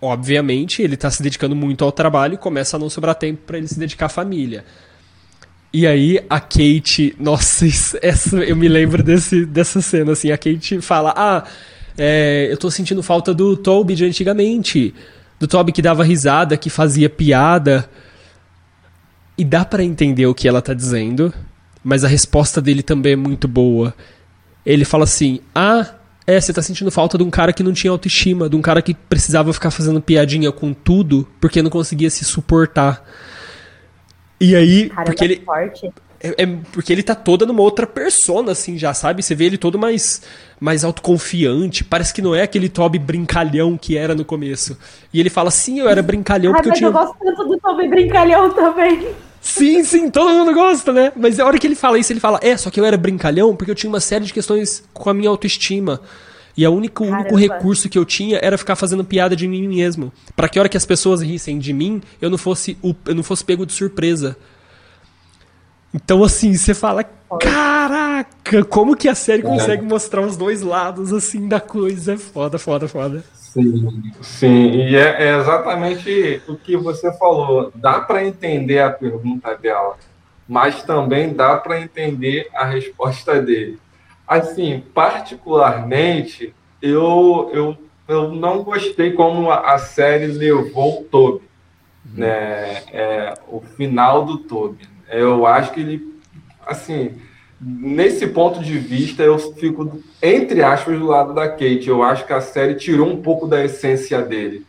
obviamente, ele tá se dedicando muito ao trabalho e começa a não sobrar tempo pra ele se dedicar à família. E aí a Kate, nossa, isso- essa, eu me lembro desse, dessa cena, assim, a Kate fala, ah, é, eu tô sentindo falta do Toby de antigamente, do Toby que dava risada, que fazia piada. E dá pra entender o que ela tá dizendo, mas a resposta dele também é muito boa. Ele fala assim: "Ah, é, você tá sentindo falta de um cara que não tinha autoestima, de um cara que precisava ficar fazendo piadinha com tudo porque não conseguia se suportar". E aí, porque ele forte. é, é porque ele tá toda numa outra persona, assim, já, sabe? Você vê ele todo mais, mais autoconfiante. Parece que não é aquele Toby brincalhão que era no começo. E ele fala, sim, eu era brincalhão Ai, porque eu mas tinha. eu gosto tanto do Toby Brincalhão também. Sim, sim, todo mundo gosta, né? Mas a hora que ele fala isso, ele fala, é, só que eu era brincalhão porque eu tinha uma série de questões com a minha autoestima. E a única, o único recurso que eu tinha era ficar fazendo piada de mim mesmo. Pra que a hora que as pessoas rissem de mim, eu não fosse, o- eu não fosse pego de surpresa. Então, assim, você fala, caraca, como que a série consegue mostrar os dois lados, assim, da coisa? É Foda, foda, foda. Sim, sim, e é, é exatamente o que você falou. Dá para entender a pergunta dela, mas também dá para entender a resposta dele. Assim, particularmente, eu, eu, eu não gostei como a, a série levou o Toby, né? É, o final do Toby. Eu acho que ele, assim, nesse ponto de vista, eu fico, entre aspas, do lado da Kate. Eu acho que a série tirou um pouco da essência dele,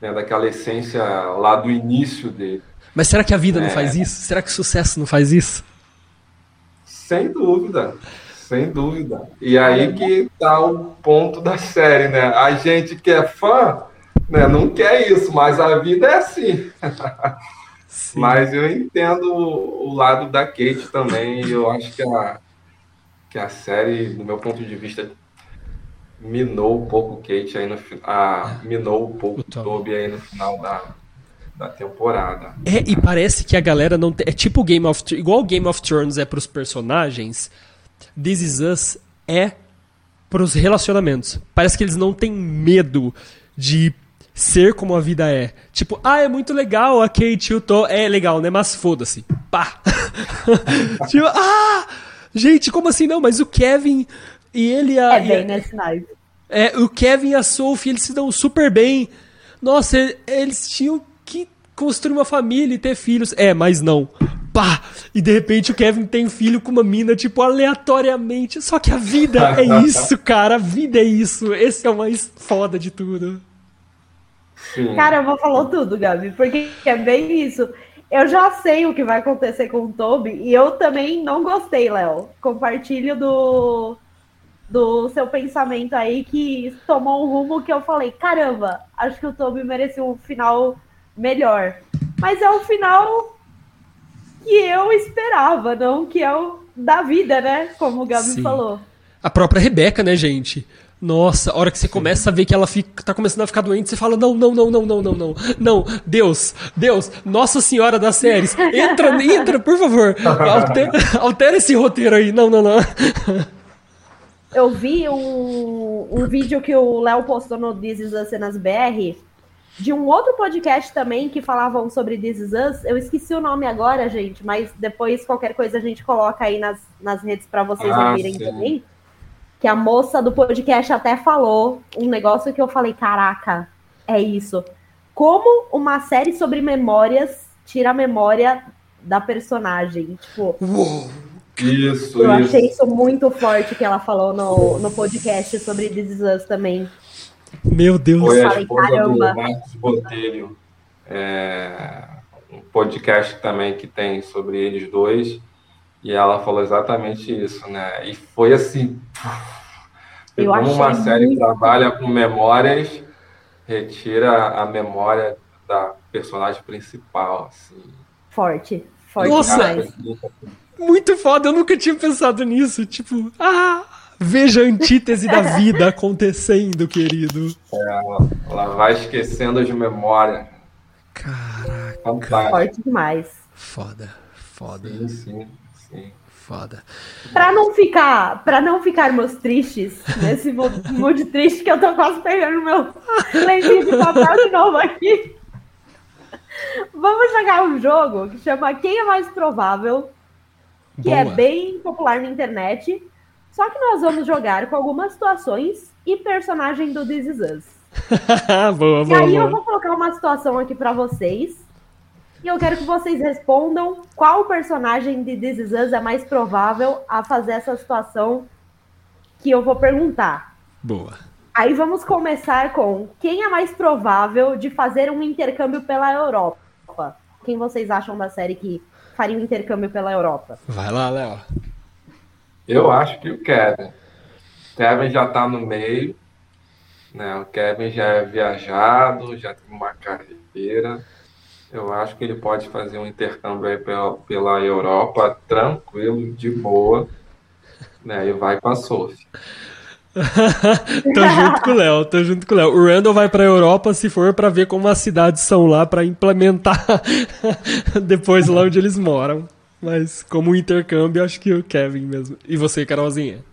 né? daquela essência lá do início dele. Mas será que a vida não É. faz isso? Será que o sucesso não faz isso? Sem dúvida, sem dúvida. E aí que tá o ponto da série, né? A gente que é fã, né, não quer isso, mas a vida é assim. Sim. Mas eu entendo o, lado da Kate também. e Eu acho que a, que a série, do meu ponto de vista, minou um pouco o Kate aí no. Ah, minou um pouco O Toby. Aí no final da, da temporada. É, e parece que a galera não tem. É tipo Game of Thrones. Igual Game of Thrones é pros personagens, This Is Us é pros relacionamentos. Parece que eles não têm medo de ser como a vida é. Tipo, ah, é muito legal a Kate e o Tom. É legal, né? Mas foda-se. Pá! tipo, ah! Gente, como assim não? Mas o Kevin e ele a. É bem naipe. é, o Kevin e a Sophie, eles se dão super bem. Nossa, eles tinham que construir uma família e ter filhos. É, mas não. Pá! E de repente o Kevin tem filho com uma mina, tipo, aleatoriamente. Só que a vida é isso, cara. A vida é isso. Esse é o mais foda de tudo. Sim. Caramba, falou tudo, Gabi, porque é bem isso. Eu já sei o que vai acontecer com o Toby e eu também não gostei, Léo. Compartilho do, do seu pensamento aí que tomou um rumo que eu falei: caramba, acho que o Toby merecia um final melhor. Mas é o final que eu esperava, não que é o da vida, né? Como o Gabi Sim. falou. A própria Rebeca, né, gente? Nossa, a hora que você começa a ver que ela fica, tá começando a ficar doente, você fala: não, não, não, não, não, não, não. Não, Deus, Deus, Nossa Senhora das séries, entra, entra, por favor. Altera, altera esse roteiro aí. Não, não, não. Eu vi um, um vídeo que o Léo postou no Is Us Cenas BR de um outro podcast também que falavam sobre This Is Us. Eu esqueci o nome agora, gente, mas depois qualquer coisa a gente coloca aí nas, nas redes para vocês Ah, ouvirem sim. também. Que a moça do podcast até falou um negócio que eu falei: caraca, é isso. Como uma série sobre memórias tira a memória da personagem. Tipo, Isso, eu isso. achei isso muito forte que ela falou no, no podcast sobre This Is Us também. Meu Deus. Foi a esposa caramba. do Marcos Botelho. É, um podcast também que tem sobre eles dois. E ela falou exatamente isso, né? E foi assim. Como uma série que trabalha com memórias, retira a memória da personagem principal. Assim. Forte. Forte Nossa! Muito foda, eu nunca tinha pensado nisso. Tipo, ah, veja a antítese da vida acontecendo, querido. Ela vai esquecendo de memória. Caraca, Fantástico. Forte demais. foda, foda, Sim, sim, sim. foda. Pra não ficar, para não ficarmos tristes nesse mood triste que eu tô quase pegando meu lencinho de papel de novo aqui. Vamos jogar um jogo que chama Quem é mais provável, que é Boa. bem popular na internet. Só que nós vamos jogar com algumas situações e personagem do This Is Us. boa, E boa, aí eu boa. vou colocar uma situação aqui pra vocês. E eu quero que vocês respondam qual personagem de This Is Us é mais provável a fazer essa situação que eu vou perguntar. Boa. Aí vamos começar com quem é mais provável de fazer um intercâmbio pela Europa? Quem vocês acham da série que faria um intercâmbio pela Europa? Vai lá, Léo. Eu acho que o Kevin. Kevin já está no meio, né? O Kevin já é viajado, já tem uma carreira. Eu acho que ele pode fazer um intercâmbio aí pela, pela Europa tranquilo, de boa, né? E vai com a Sophie. tô junto com o Léo, tô junto com o Léo. O Randall vai pra Europa se for pra ver como as cidades são lá pra implementar depois lá onde eles moram. Mas como intercâmbio, acho que o Kevin mesmo. E você, Carolzinha?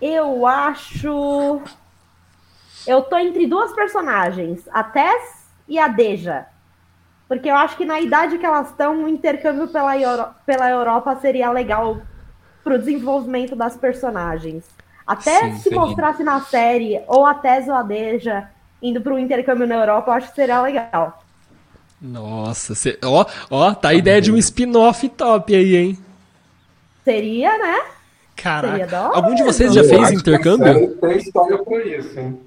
Eu acho. Eu tô entre duas personagens, a Tess e a Deja. Porque eu acho que na idade que elas estão, um intercâmbio pela, Euro- pela Europa seria legal pro desenvolvimento das personagens. Até Sim, se seria. mostrasse na série, ou a Tess ou a Deja indo pro intercâmbio na Europa, eu acho que seria legal. Nossa, cê- ó, ó, tá a ideia de um spin-off top aí, hein? Seria, né? Caraca. Seria da hora. Algum de vocês já fez intercâmbio? Tem história para isso, hein?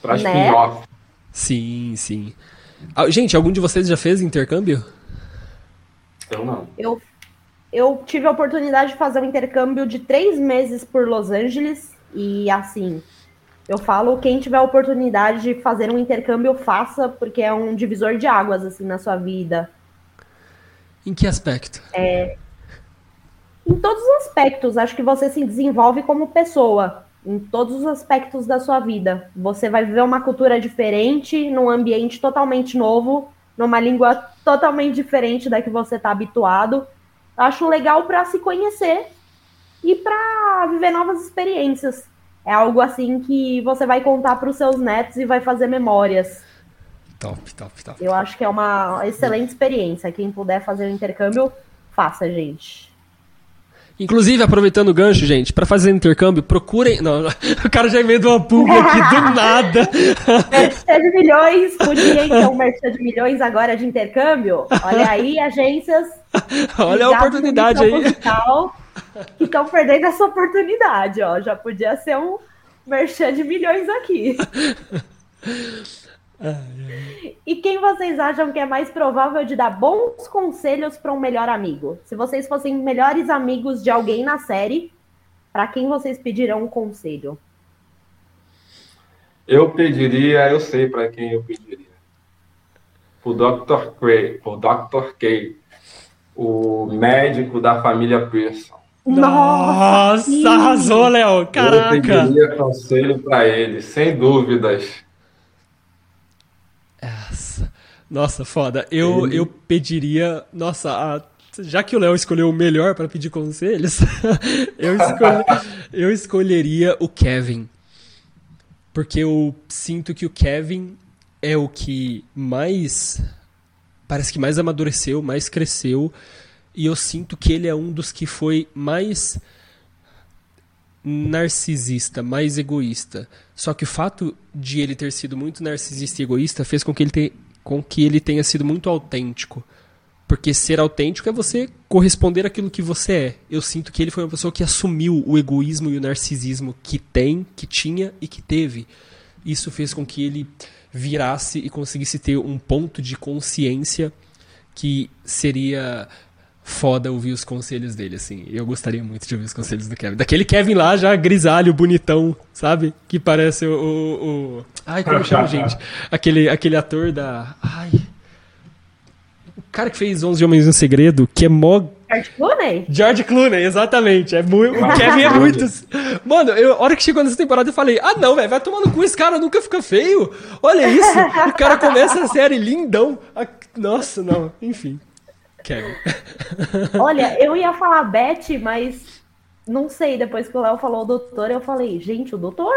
Para Né? spin-off. Sim, sim. Ah, Gente, algum de vocês já fez intercâmbio? Eu não. Eu, eu tive a oportunidade de fazer um intercâmbio de três meses por Los Angeles e assim, eu falo quem tiver a oportunidade de fazer um intercâmbio faça porque é um divisor de águas assim na sua vida, Em que aspecto? em todos os aspectos. Acho que você se desenvolve como pessoa. em todos os aspectos da sua vida. Você vai viver uma cultura diferente, num ambiente totalmente novo, numa língua totalmente diferente da que você está habituado. Acho legal para se conhecer e para viver novas experiências. É algo assim que você vai contar para os seus netos e vai fazer memórias. Top, top, top. Eu acho que é uma excelente experiência. Quem puder fazer o intercâmbio, faça, gente. Inclusive, aproveitando o gancho, gente, para fazer intercâmbio, procurem. Não, o cara já emendou uma pulga aqui do nada. Merchan de milhões, podia então merchan de milhões agora de intercâmbio. Olha aí, agências. Olha a oportunidade aí. Que estão perdendo essa oportunidade, ó. Já podia ser um merchan de milhões aqui. E quem vocês acham que é mais provável de dar bons conselhos para um melhor amigo? Se vocês fossem melhores amigos de alguém na série, para quem vocês pedirão um conselho? Eu pediria, eu sei para quem eu pediria. O Dr. Cray, o Dr. K, o médico da família Pearson. Nossa, Nossa arrasou, Léo. Caraca. Eu pediria conselho para ele, sem dúvidas. Essa. Nossa, foda. Eu, eu pediria. Nossa, a, já que o Léo escolheu o melhor para pedir conselhos, eu, escolhe, eu escolheria o Kevin. Porque eu sinto que o Kevin é o que mais. Parece que mais amadureceu, mais cresceu. E eu sinto que ele é um dos que foi mais narcisista, mais egoísta. Só que o fato de ele ter sido muito narcisista e egoísta fez com que ele, te, com que ele tenha sido muito autêntico. Porque ser autêntico é você corresponder àquilo que você é. Eu sinto que ele foi uma pessoa que assumiu o egoísmo e o narcisismo que tem, que tinha e que teve. Isso fez com que ele virasse e conseguisse ter um ponto de consciência que seria foda ouvir os conselhos dele, assim. Eu gostaria muito de ouvir os conselhos do Kevin. Daquele Kevin lá, já grisalho, bonitão, sabe? Que parece o. o, o... Ai, como chama, gente? Aquele, aquele ator da. Ai. O cara que fez 11 Homens no Segredo, que é mó. George Clooney? George Clooney, exatamente. É muito, o Kevin é muito. Mano, eu, a hora que chegou nessa temporada eu falei: ah, não, velho, vai tomando cu, esse cara nunca fica feio. Olha isso. o cara começa a série lindão. Nossa, não, enfim. Kevin. Olha, eu ia falar Beth, mas não sei, depois que o Léo falou o doutor, eu falei, gente, o doutor?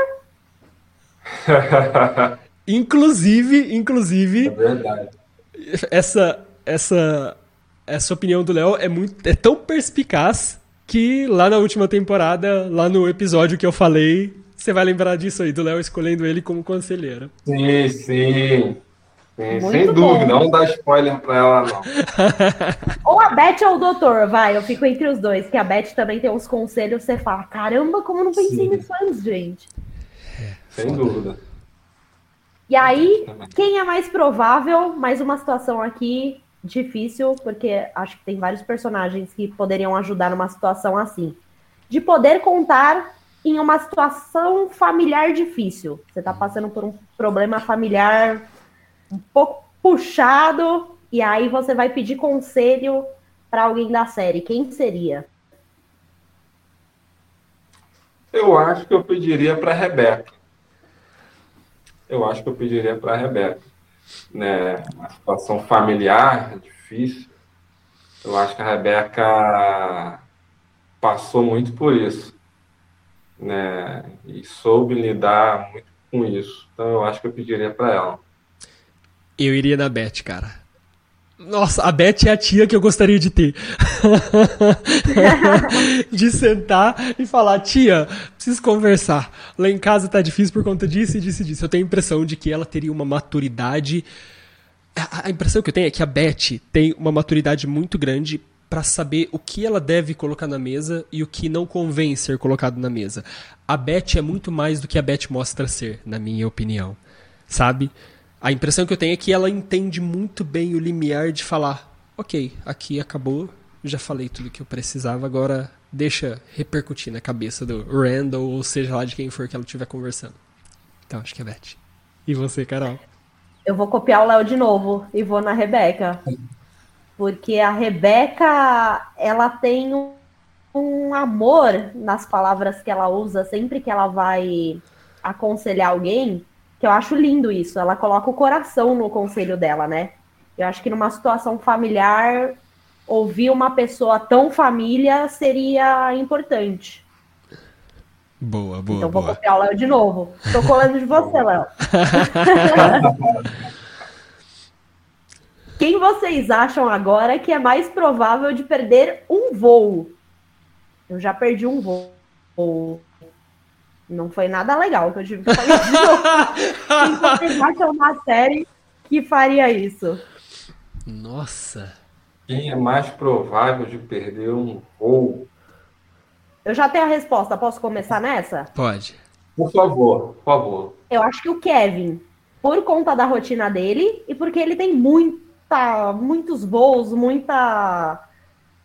inclusive, inclusive. É verdade. Essa, essa, essa opinião do Léo é, muito, é tão perspicaz que lá na última temporada, lá no episódio que eu falei, você vai lembrar disso aí, do Léo escolhendo ele como conselheiro. Sim, sim. Sim, sem dúvida, bom. não dá spoiler pra ela, não. ou a Beth ou o doutor, vai, eu fico entre os dois, que a Beth também tem uns conselhos, você fala, caramba, como eu não pensei Sim. nisso antes, gente. É, sem Foda. dúvida. E aí, quem é mais provável? Mais uma situação aqui difícil, porque acho que tem vários personagens que poderiam ajudar numa situação assim. De poder contar em uma situação familiar difícil. Você tá passando por um problema familiar um pouco puxado, e aí você vai pedir conselho para alguém da série. Quem seria? Eu acho que eu pediria para Rebeca. Eu acho que eu pediria para Rebeca. Né, uma situação familiar difícil. Eu acho que a Rebeca passou muito por isso, né? E soube lidar muito com isso. Então eu acho que eu pediria para ela. Eu iria na Beth, cara. Nossa, a Beth é a tia que eu gostaria de ter. de sentar e falar, tia, preciso conversar. Lá em casa tá difícil por conta disso e disso e disso. Eu tenho a impressão de que ela teria uma maturidade. A impressão que eu tenho é que a Beth tem uma maturidade muito grande para saber o que ela deve colocar na mesa e o que não convém ser colocado na mesa. A Beth é muito mais do que a Beth mostra ser, na minha opinião. Sabe? A impressão que eu tenho é que ela entende muito bem o limiar de falar: ok, aqui acabou, já falei tudo que eu precisava, agora deixa repercutir na cabeça do Randall, ou seja lá de quem for que ela estiver conversando. Então, acho que é Beth. E você, Carol? Eu vou copiar o Léo de novo e vou na Rebeca. Porque a Rebeca, ela tem um, um amor nas palavras que ela usa sempre que ela vai aconselhar alguém, que eu acho lindo isso. Ela coloca o coração no conselho dela, né? Eu acho que numa situação familiar, ouvir uma pessoa tão família seria importante. Boa, boa. Então boa. vou copiar o Léo de novo. Tô colando de você, Léo. Quem vocês acham agora que é mais provável de perder um voo? Eu já perdi um voo. Não foi nada legal que eu tive que fazer de novo. Quem vocês acham uma série que faria isso? Nossa. Quem é mais provável de perder um voo? Eu já tenho a resposta. Posso começar nessa? Pode. Por favor, por favor. Eu acho que o Kevin, por conta da rotina dele e porque ele tem muita, muitos voos, muita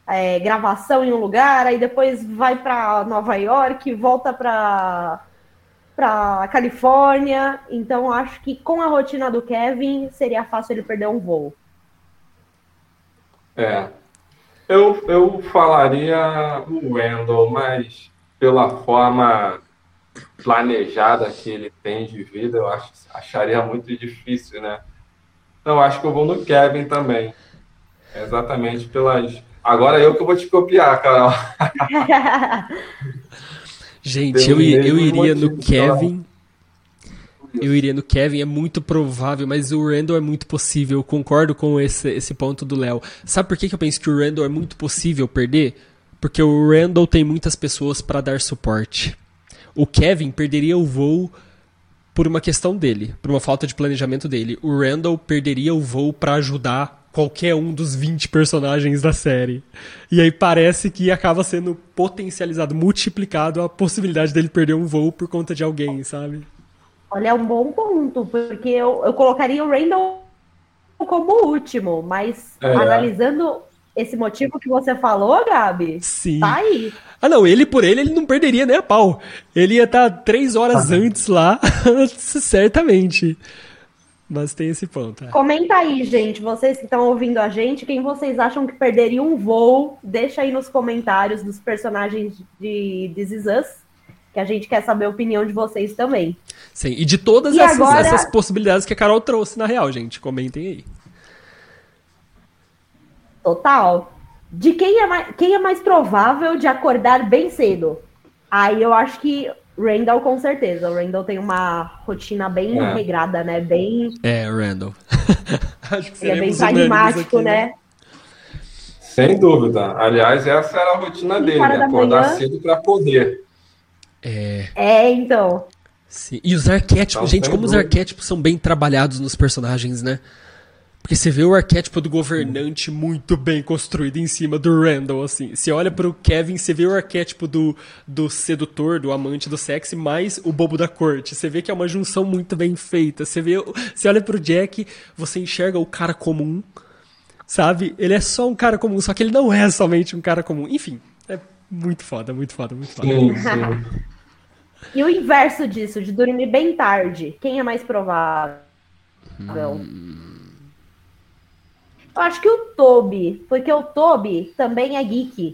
é, gravação em um lugar, aí depois vai para Nova York, volta para para Califórnia. Então acho que com a rotina do Kevin seria fácil ele perder um voo. É. Eu, eu falaria o Wendell, mas pela forma planejada que ele tem de vida, eu acho, acharia muito difícil, né? Então, acho que eu vou no Kevin também. Exatamente pelas. Agora eu que vou te copiar, Carol. Gente, eu, eu iria no Kevin. Eu iria no Kevin, é muito provável, mas o Randall é muito possível. Eu concordo com esse, esse ponto do Léo. Sabe por que, que eu penso que o Randall é muito possível perder? Porque o Randall tem muitas pessoas para dar suporte. O Kevin perderia o voo por uma questão dele, por uma falta de planejamento dele. O Randall perderia o voo para ajudar qualquer um dos 20 personagens da série. E aí parece que acaba sendo potencializado, multiplicado a possibilidade dele perder um voo por conta de alguém, sabe? Olha, é um bom ponto, porque eu, eu colocaria o Randall como último, mas É. analisando esse motivo que você falou, Gabi, Sim. tá aí. Ah, não, ele por ele, ele não perderia nem a pau. Ele ia estar três horas antes lá, certamente. Mas tem esse ponto. é. Comenta aí, gente, vocês que estão ouvindo a gente, quem vocês acham que perderia um voo? Deixa aí nos comentários dos personagens de This Is Us, que a gente quer saber a opinião de vocês também. Sim, e de todas E essas, agora- essas possibilidades que a Carol trouxe, na real, gente. Comentem aí. Total. De quem é mais, quem é mais provável de acordar bem cedo? Aí eu acho que Randall com certeza. O Randall tem uma rotina bem É. regrada, né? Bem, É, Randall. Acho que ele é bem pragmático, aqui, né? Sem dúvida. Aliás, essa era a rotina dele, hora né? da Acordar manhã. cedo para poder. É, É, então. sim. E os arquétipos, Então, gente, como os dúvida. arquétipos são bem trabalhados nos personagens, né? Porque você vê o arquétipo do governante muito bem construído em cima do Randall, assim. Você olha pro Kevin, você vê o arquétipo do, do sedutor, do amante do sexo, mais o bobo da corte. Você vê que é uma junção muito bem feita. Você vê, você olha pro Jack, você enxerga o cara comum, sabe? Ele é só um cara comum, só que ele não é somente um cara comum. Enfim, é muito foda, muito foda, muito foda. Sim, sim. E o inverso disso, de dormir bem tarde, quem é mais provável? Eu acho que o Toby, porque o Toby também é geek.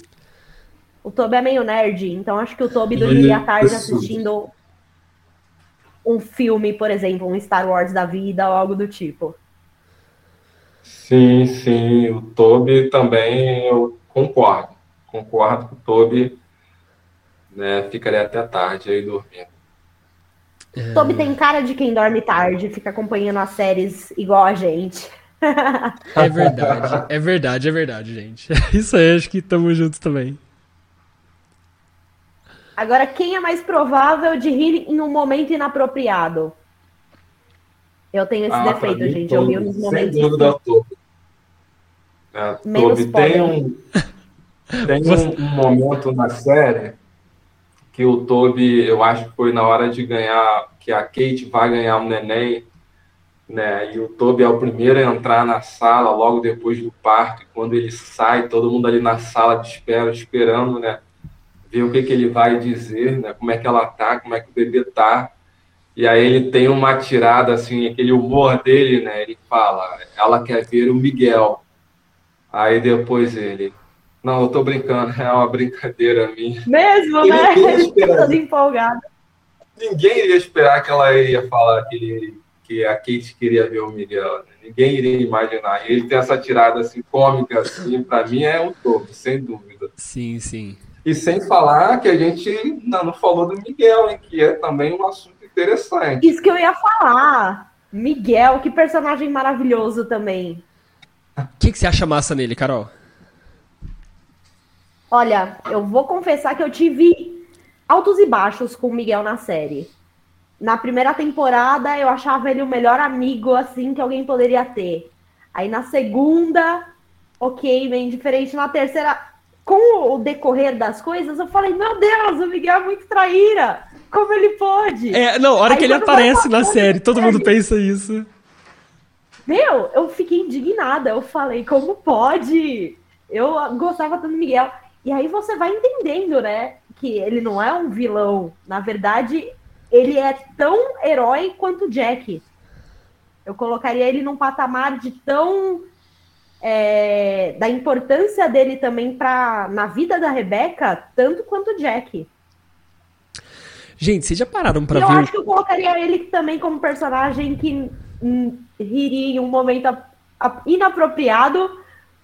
O Toby é meio nerd, então acho que o Toby dormiria à tarde assistindo um filme, por exemplo, um Star Wars da vida ou algo do tipo. Sim, sim. O Toby também eu concordo. Concordo que o Toby né, ficaria até tarde aí dormindo. O Toby tem cara de quem dorme tarde, fica acompanhando as séries igual a gente. É verdade, é verdade, é verdade, gente. Isso aí, acho que estamos juntos também. Agora, quem é mais provável de rir em um momento inapropriado? Eu tenho esse Ah, defeito, mim, gente. Eu rio nos Sem momentos. dúvida. É, Menos Toby podem. tem um, tem Você- um, um momento na série que o Toby, eu acho que foi na hora de ganhar, que a Kate vai ganhar um neném, né? E o Toby é o primeiro a entrar na sala logo depois do parto. E quando ele sai, todo mundo ali na sala de espera, esperando, né? Ver o que, que ele vai dizer, né? Como é que ela tá, como é que o bebê tá. E aí ele tem uma tirada, assim, aquele humor dele, né? Ele fala, ela quer ver o Miguel. Aí depois ele, Não, eu tô brincando, é uma brincadeira minha. Mesmo, né? Toda empolgada. Ninguém iria esperar que ela ia falar que, que a Kate queria ver o Miguel. né? Ninguém iria imaginar. E ele tem essa tirada assim, cômica, assim, para mim é um topo, sem dúvida. Sim, sim. E sem falar que a gente não, não falou do Miguel, hein, que é também um assunto interessante. Isso que eu ia falar. Miguel, que personagem maravilhoso também. O que, que você acha massa nele, Carol? Olha, eu vou confessar que eu tive altos e baixos com o Miguel na série. Na primeira temporada, eu achava ele o melhor amigo, assim, que alguém poderia ter. Aí na segunda, ok, bem diferente. Na terceira, com o decorrer das coisas, eu falei, meu Deus, o Miguel é muito traíra. Como ele pode? É, não, a hora Aí que ele aparece na série, todo mundo série- pensa isso. Meu, eu fiquei indignada. Eu falei, como pode? Eu gostava tanto do Miguel. E aí você vai entendendo, né? Que ele não é um vilão. Na verdade, ele é tão herói quanto o Jack. Eu colocaria ele num patamar de tão. é, da importância dele também pra, na vida da Rebeca, tanto quanto o Jack. Gente, vocês já pararam pra E eu ver? o- acho que eu colocaria ele também como personagem que hum, riria em um momento inapropriado,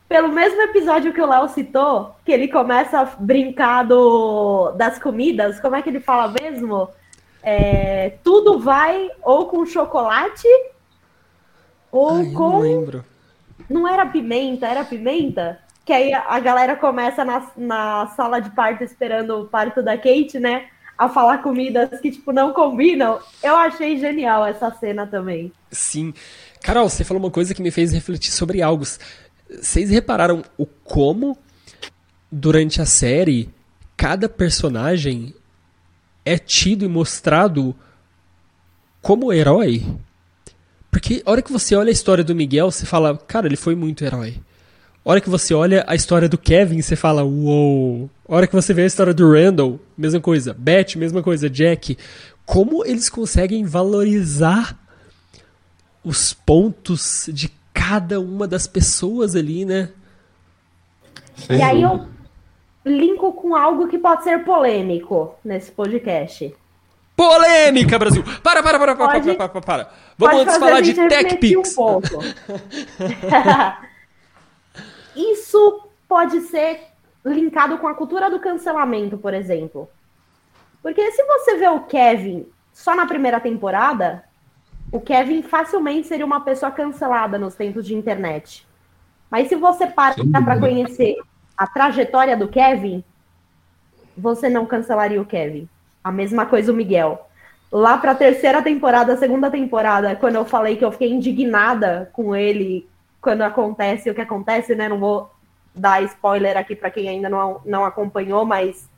pelo mesmo episódio que o Léo citou, que ele começa a brincar do, das comidas, como é que ele fala mesmo? É, tudo vai ou com chocolate ou Ai, com não lembro. não era pimenta, era pimenta? Que aí a a galera começa na, na sala de parto esperando o parto da Kate, né? A falar comidas que, tipo, não combinam. Eu achei genial essa cena também. Sim. Carol, você falou uma coisa que me fez refletir sobre algo. Vocês repararam o como, durante a série, cada personagem é tido e mostrado como herói? Porque a hora que você olha a história do Miguel, você fala, cara, ele foi muito herói. A hora que você olha a história do Kevin, você fala, uou. A hora que você vê a história do Randall, mesma coisa. Beth, mesma coisa. Jack. Como eles conseguem valorizar os pontos de cada uma das pessoas ali, né? Sem e aí eu linko com algo que pode ser polêmico nesse podcast. Polêmica, Brasil! Para, para, para, para, Pode- para, para, para, para. Vamos antes falar a de TechPix. Um. Isso pode ser linkado com a cultura do cancelamento, por exemplo. Porque se você vê o Kevin só na primeira temporada, o Kevin facilmente seria uma pessoa cancelada nos tempos de internet. Mas se você para para conhecer a trajetória do Kevin, você não cancelaria o Kevin. A mesma coisa o Miguel. Lá pra terceira temporada, segunda temporada, quando eu falei que eu fiquei indignada com ele quando acontece o que acontece, né? Não vou dar spoiler aqui pra quem ainda não, não acompanhou, mas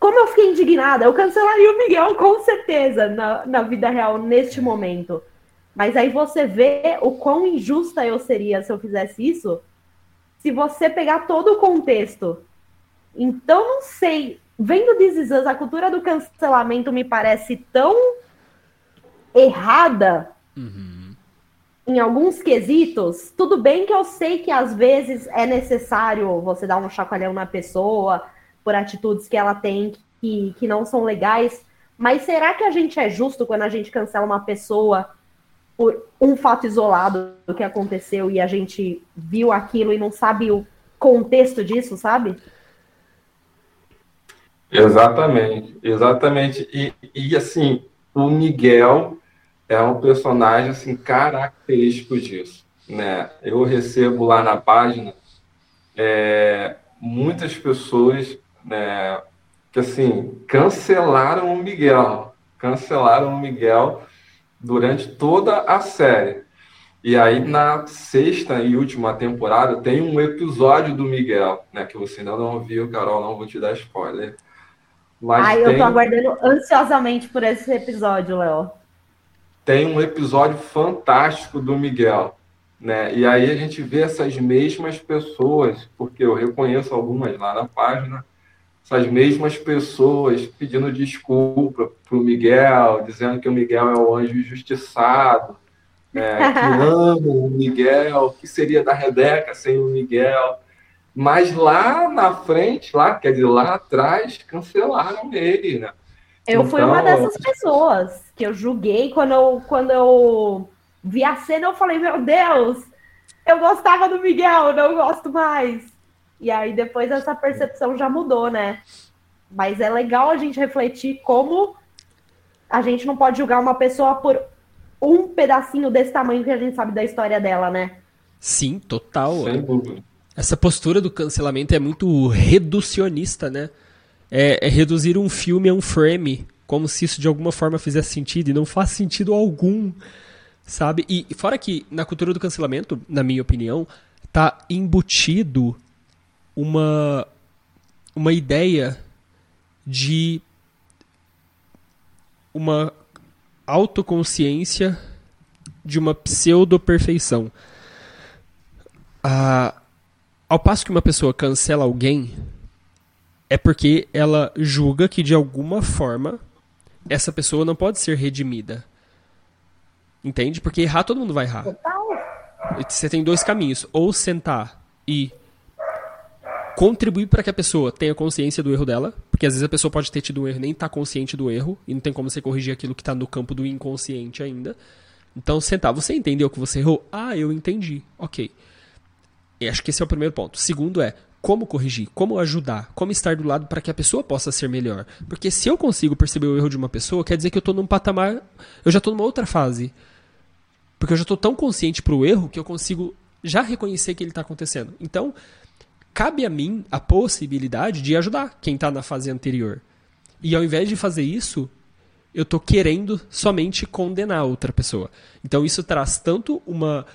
como eu fiquei indignada, eu cancelaria o Miguel com certeza na, na vida real neste momento. Mas aí você vê o quão injusta eu seria se eu fizesse isso, se você pegar todo o contexto. Então, não sei. Vendo This Is Us, a cultura do cancelamento me parece tão errada em alguns quesitos. Tudo bem que eu sei que às vezes é necessário você dar um chacoalhão na pessoa por atitudes que ela tem que, que não são legais. Mas será que a gente é justo quando a gente cancela uma pessoa por um fato isolado do que aconteceu e a gente viu aquilo e não sabe o contexto disso, sabe? Exatamente, exatamente. E, e assim, o Miguel é um personagem assim característico disso, né? Eu recebo lá na página é, muitas pessoas, né, que assim cancelaram o Miguel, cancelaram o Miguel durante toda a série. E aí na sexta e última temporada tem um episódio do Miguel, né, que você ainda não viu, Carol, não vou te dar spoiler. Mas Ai, eu tem, tô aguardando ansiosamente por esse episódio, Léo. tem um episódio fantástico do Miguel, né? E aí a gente vê essas mesmas pessoas, porque eu reconheço algumas lá na página, essas mesmas pessoas pedindo desculpa pro Miguel, dizendo que o Miguel é o anjo injustiçado, né? que amam o Miguel, que seria da Rebeca sem o Miguel. Mas lá na frente, lá, quer dizer, lá atrás, cancelaram ele, né? Eu fui uma Então- dessas pessoas que eu julguei quando eu, quando eu vi a cena, eu falei, meu Deus, eu gostava do Miguel, não gosto mais. E aí depois essa percepção já mudou, né? Mas é legal a gente refletir como a gente não pode julgar uma pessoa por um pedacinho desse tamanho que a gente sabe da história dela, né? Sim, total. Sem dúvida. Essa postura do cancelamento é muito reducionista, né? É, é reduzir um filme a um frame, como se isso de alguma forma fizesse sentido, e não faz sentido algum, sabe? E e fora que na cultura do cancelamento, na minha opinião, tá embutido uma, uma ideia de uma autoconsciência de uma pseudo-perfeição. Ah, ao passo que uma pessoa cancela alguém, é porque ela julga que de alguma forma essa pessoa não pode ser redimida. Entende? Porque errar todo mundo vai errar. Você tem dois caminhos: ou sentar e contribuir para que a pessoa tenha consciência do erro dela, porque às vezes a pessoa pode ter tido um erro e nem estar consciente do erro, e não tem como você corrigir aquilo que está no campo do inconsciente ainda. Então, sentar, você entendeu que você errou? Ah, eu entendi. Ok. E acho que esse é o primeiro ponto. Segundo é como corrigir, como ajudar, como estar do lado para que a pessoa possa ser melhor. Porque se eu consigo perceber o erro de uma pessoa, quer dizer que eu estou num patamar, eu já estou numa outra fase. Porque eu já estou tão consciente pro erro que eu consigo já reconhecer que ele está acontecendo. Então, cabe a mim a possibilidade de ajudar quem está na fase anterior. E ao invés de fazer isso, eu estou querendo somente condenar outra pessoa. Então isso traz tanto uma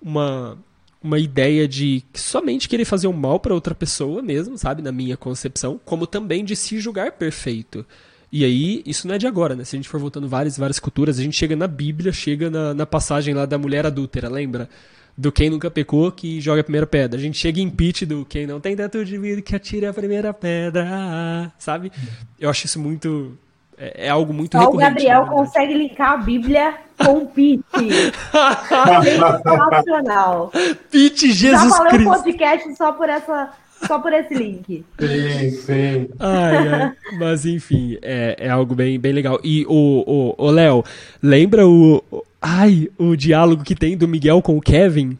uma uma ideia de somente querer fazer um mal para outra pessoa mesmo, sabe, na minha concepção, como também de se julgar perfeito. E aí, isso não é de agora, né? Se a gente for voltando várias várias culturas, a gente chega na Bíblia, chega na, na passagem lá da mulher adúltera, lembra? Do quem nunca pecou que joga a primeira pedra. A gente chega em pitch do quem não tem tanto de vida que atire a primeira pedra, sabe? Eu acho isso muito. É, é algo muito Só o. Gabriel consegue linkar a Bíblia com o Pete. Sensacional. Pitch Já Jesus falei um Cristo. podcast só por, essa, só por esse link. Sim, sim. Ai, ai. Mas enfim, é, é algo bem, bem legal. E o, o, o Léo, lembra o. Ai, o diálogo que tem do Miguel com o Kevin?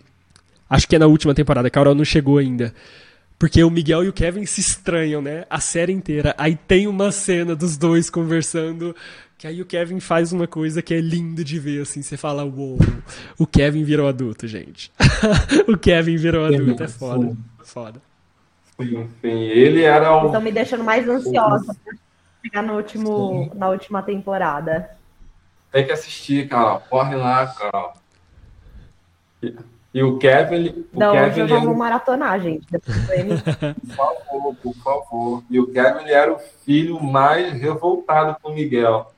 Acho que é na última temporada, a Carol não chegou ainda. Porque o Miguel e o Kevin se estranham, né? A série inteira. Aí tem uma cena dos dois conversando. Que aí o Kevin faz uma coisa que é lindo de ver, assim. Você fala, uou, o Kevin virou adulto, gente. o Kevin virou adulto, é foda. Foda. Sim, sim. Ele era o. estão me deixando mais ansiosa pra chegar no último, na última temporada. Tem que assistir, Carol. Corre lá, Carol. E, e o Kevin, ele- o Não, hoje Kevin eu já era vou maratonar, gente. Por favor, por favor. E o Kevin ele era o filho mais revoltado com o Miguel.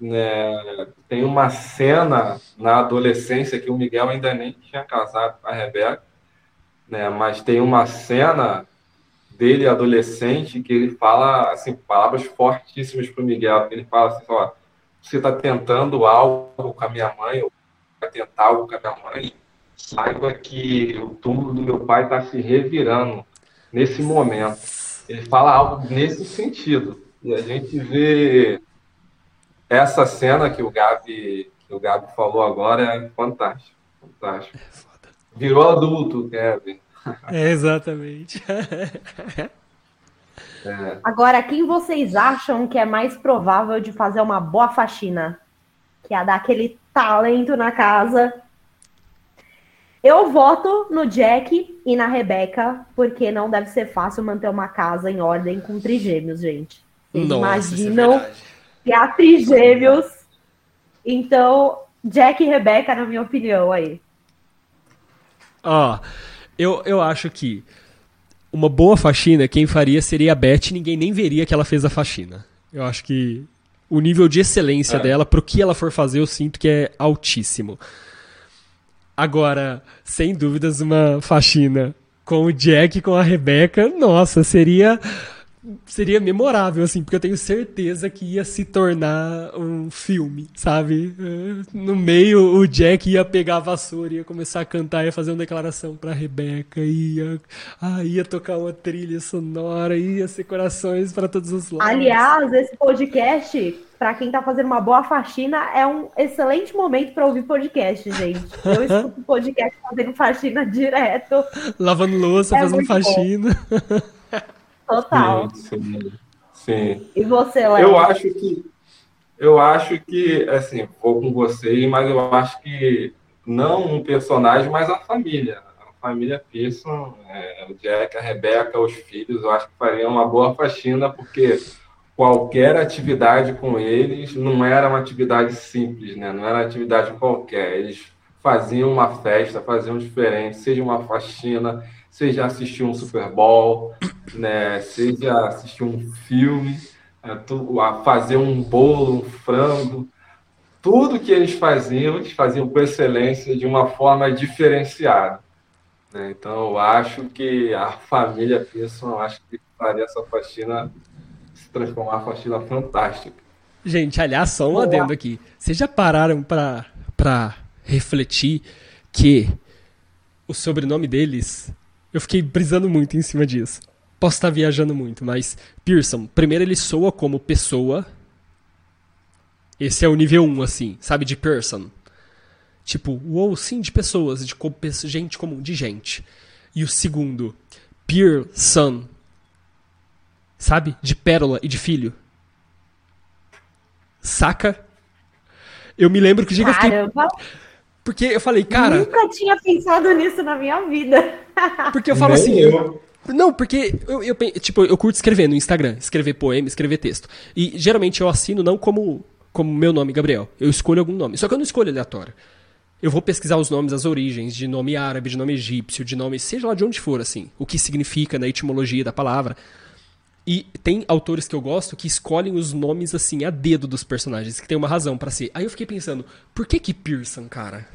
Né? Tem uma cena na adolescência que o Miguel ainda nem tinha casado com a Rebeca, né? mas tem uma cena dele adolescente que ele fala assim palavras fortíssimas para o Miguel. Ele fala assim, ó, você está tentando algo com a minha mãe, ou vai tentar algo com a minha mãe, saiba que o túmulo do meu pai está se revirando nesse momento. Ele fala algo nesse sentido. E a gente vê essa cena que o Gabi, que o Gabi falou agora é fantástico. Fantástico. Virou adulto, Kevin. É, exatamente. Agora, quem vocês acham que é mais provável de fazer uma boa faxina? Que é dar aquele talento na casa. Eu voto no Jack e na Rebeca, porque não deve ser fácil manter uma casa em ordem com trigêmeos, gente. Vocês Nossa, isso é que há trigêmeos. Então, Jack e Rebeca, na minha opinião, aí. Ó, eu, eu acho que uma boa faxina, quem faria seria a Beth, ninguém nem veria que ela fez a faxina. Eu acho que o nível de excelência É. dela, pro que ela for fazer, eu sinto que é altíssimo. Agora, sem dúvidas, uma faxina com o Jack e com a Rebeca, nossa, seria seria memorável, assim, porque eu tenho certeza que ia se tornar um filme, sabe? Eh, no meio, o Jack ia pegar a vassoura, ia começar a cantar, ia fazer uma declaração pra Rebeca, ia, ah, ia tocar uma trilha sonora, ia ser corações para todos os lados. Aliás, esse podcast, para quem tá fazendo uma boa faxina, é um excelente momento para ouvir podcast, gente. Eu escuto podcast fazendo faxina direto. Lavando louça, é fazendo faxina. Total. Sim, sim. E você, Léo? Eu acho que eu acho que assim, vou com você, mas eu acho que não um personagem, mas a família. A família Pearson, é, o Jack, a Rebeca, os filhos, eu acho que fariam uma boa faxina, porque qualquer atividade com eles não era uma atividade simples, né? Não era uma atividade qualquer. Eles faziam uma festa, faziam diferente, seja uma faxina, seja assistir um Super Bowl, né, seja assistir um filme, é, a fazer um bolo, um frango, tudo que eles faziam, eles faziam com excelência, de uma forma diferenciada. Né? Então, eu acho que a família Pearson, acho que faria essa faxina se transformar uma faxina fantástica. Gente, aliás, só um adendo aqui. Vocês já pararam para refletir que o sobrenome deles eu fiquei brisando muito em cima disso. Posso estar viajando muito, mas Pearson, primeiro ele soa como pessoa. Esse é o nível 1, assim, sabe? De person. Tipo, uou, sim, de pessoas, de gente comum, de gente. E o segundo, Pearson. Sabe? De pérola e de filho. Saca? Eu me lembro que eu fiquei. Porque eu falei, cara. Nunca tinha pensado nisso na minha vida. Porque eu falo assim. Eu. Não, porque eu, eu, tipo, eu curto escrever no Instagram, escrever poema, escrever texto. E geralmente eu assino não como como meu nome, Gabriel. Eu escolho algum nome. Só que eu não escolho aleatório. Eu vou pesquisar os nomes, as origens, de nome árabe, de nome egípcio, de nome, seja lá de onde for, assim. O que significa na etimologia da palavra. E tem autores que eu gosto que escolhem os nomes assim a dedo dos personagens, que tem uma razão para ser. Aí eu fiquei pensando, por que que Pearson, cara?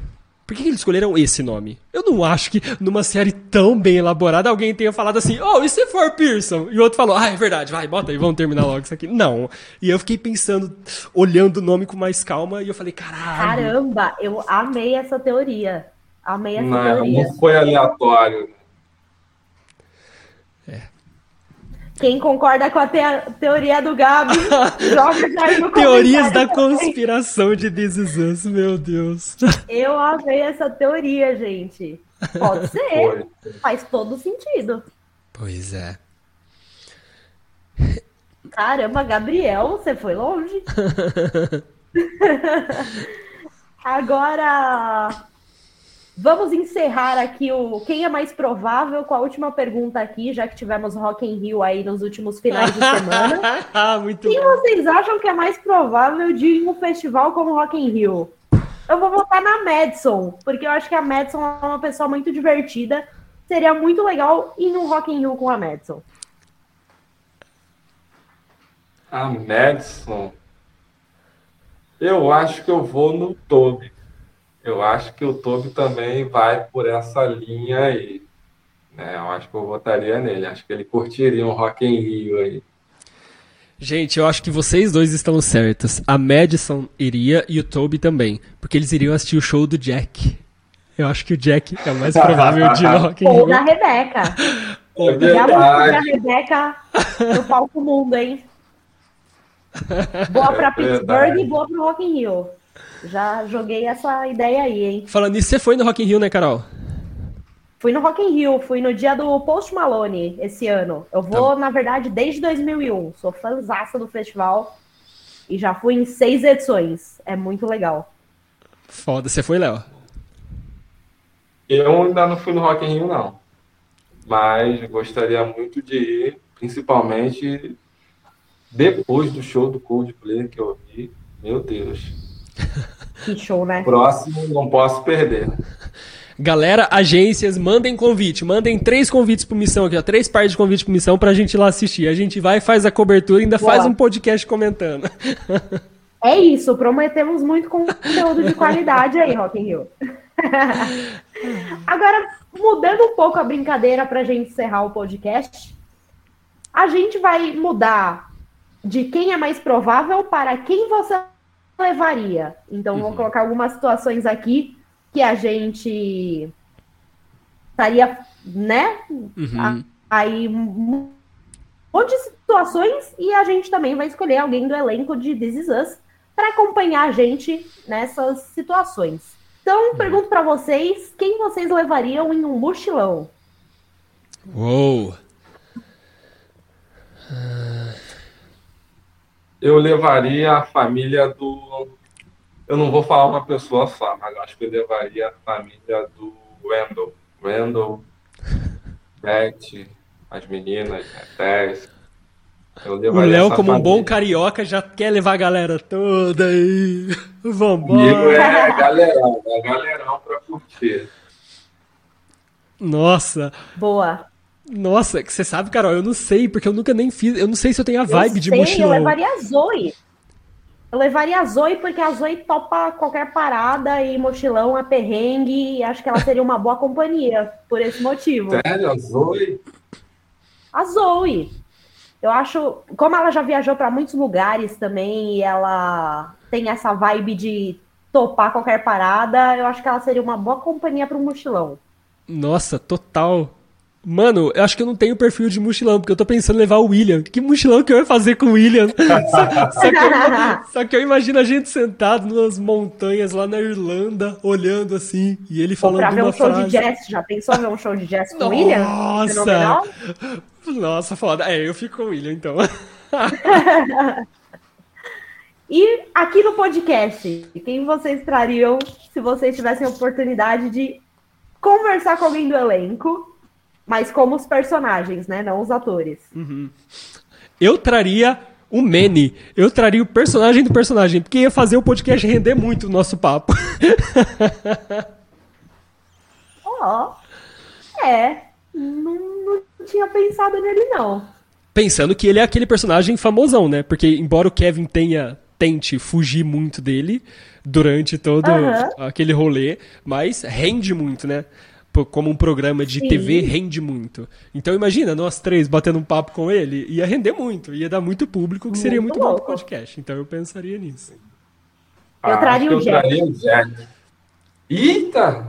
Por que, que eles escolheram esse nome? Eu não acho que numa série tão bem elaborada alguém tenha falado assim, oh, e se for Pearson? E o outro falou, ah, é verdade, vai, bota aí, vamos terminar logo isso aqui. Não. E eu fiquei pensando, olhando o nome com mais calma, e eu falei, caralho. Caramba, eu amei essa teoria. Amei essa não, teoria. Não foi aleatório. Quem concorda com a te teoria do Gabi, joga já no Teorias da conspiração de This Is Us, meu Deus. Eu amei essa teoria, gente. Pode ser. Foi. Faz todo sentido. Pois é. Caramba, Gabriel, você foi longe. Agora, Vamos encerrar aqui o quem é mais provável com a última pergunta aqui, já que tivemos Rock in Rio aí nos últimos finais de semana. Ah, muito quem bom. vocês acham que é mais provável de ir em um festival como Rock in Rio? Eu vou votar na Madison, porque eu acho que a Madison é uma pessoa muito divertida. Seria muito legal ir num Rock in Rio com a Madison. A Madison? Eu acho que eu vou no Toby eu acho que o Toby também vai por essa linha aí. Né? Eu acho que eu votaria nele. Acho que ele curtiria um Rock in Rio aí. Gente, eu acho que vocês dois estão certos. A Madison iria e o Toby também. Porque eles iriam assistir o show do Jack. Eu acho que o Jack é o mais provável de Rock in Rio. Ou da Rebeca. É Já a Rebeca no palco mundo, hein? Boa pra é Pittsburgh e boa pro Rock in Rio. Já joguei essa ideia aí, hein? Falando nisso, você foi no Rock in Rio, né, Carol? Fui no Rock in Rio, fui no dia do Post Malone esse ano. Eu vou, tá. na verdade, desde 2001. Sou fãzaça do festival e já fui em seis edições. É muito legal. Foda. Você foi, Léo? Eu ainda não fui no Rock in Rio, não. Mas gostaria muito de ir, principalmente depois do show do Coldplay que eu vi. Meu Deus. Que show, né? Próximo, não posso perder. Galera, agências, mandem convite. Mandem três convites por missão aqui, ó. Três partes de convite por missão pra gente ir lá assistir. A gente vai, faz a cobertura e ainda Boa. faz um podcast comentando. É isso, prometemos muito conteúdo de qualidade aí, Rock in Rio. Agora, mudando um pouco a brincadeira pra gente encerrar o podcast, a gente vai mudar de quem é mais provável para quem você levaria. Então, uhum. vou colocar algumas situações aqui que a gente estaria, né? Uhum. Aí, um monte de situações e a gente também vai escolher alguém do elenco de This Is Us para acompanhar a gente nessas situações. Então, uhum. pergunto para vocês, quem vocês levariam em um mochilão? Uou! Eu levaria a família do. Eu não vou falar uma pessoa só, mas acho que eu levaria a família do Wendell. Wendell, Beth, as meninas, Tess. O Léo, como família. um bom carioca, já quer levar a galera toda aí. Vambora. Comigo é galerão, é galerão pra curtir. Nossa. Boa. Nossa, você sabe, Carol, eu não sei, porque eu nunca nem fiz. Eu não sei se eu tenho a vibe eu de sei, mochilão. Eu levaria a Zoe. Eu levaria a Zoe porque a Zoe topa qualquer parada e mochilão é perrengue e acho que ela seria uma boa companhia por esse motivo. Sério, a Zoe? A Zoe. Eu acho, como ela já viajou para muitos lugares também e ela tem essa vibe de topar qualquer parada, eu acho que ela seria uma boa companhia para um mochilão. Nossa, total. Mano, eu acho que eu não tenho perfil de mochilão, porque eu tô pensando em levar o William. Que mochilão que eu ia fazer com o William? só, só, que eu, só, que eu, imagino a gente sentado nas montanhas lá na Irlanda, olhando assim, e ele falando pra ver uma um show frase. de jazz, já pensou ver um show de jazz com o William? Nossa! Nossa, foda. É, eu fico com o William, então. e aqui no podcast, quem vocês trariam se vocês tivessem a oportunidade de conversar com alguém do elenco, mas como os personagens, né? Não os atores. Uhum. Eu traria o Manny. Eu traria o personagem do personagem, porque ia fazer o podcast render muito o nosso papo. Ó. oh, é. Não, não tinha pensado nele, não. Pensando que ele é aquele personagem famosão, né? Porque embora o Kevin tenha tente fugir muito dele durante todo uhum. aquele rolê, mas rende muito, né? Como um programa de Sim. TV rende muito. Então imagina, nós três batendo um papo com ele, ia render muito, ia dar muito público, que seria muito, muito bom pro podcast. Então eu pensaria nisso. Eu ah, traria o Jack. Traria o Jack. Eita!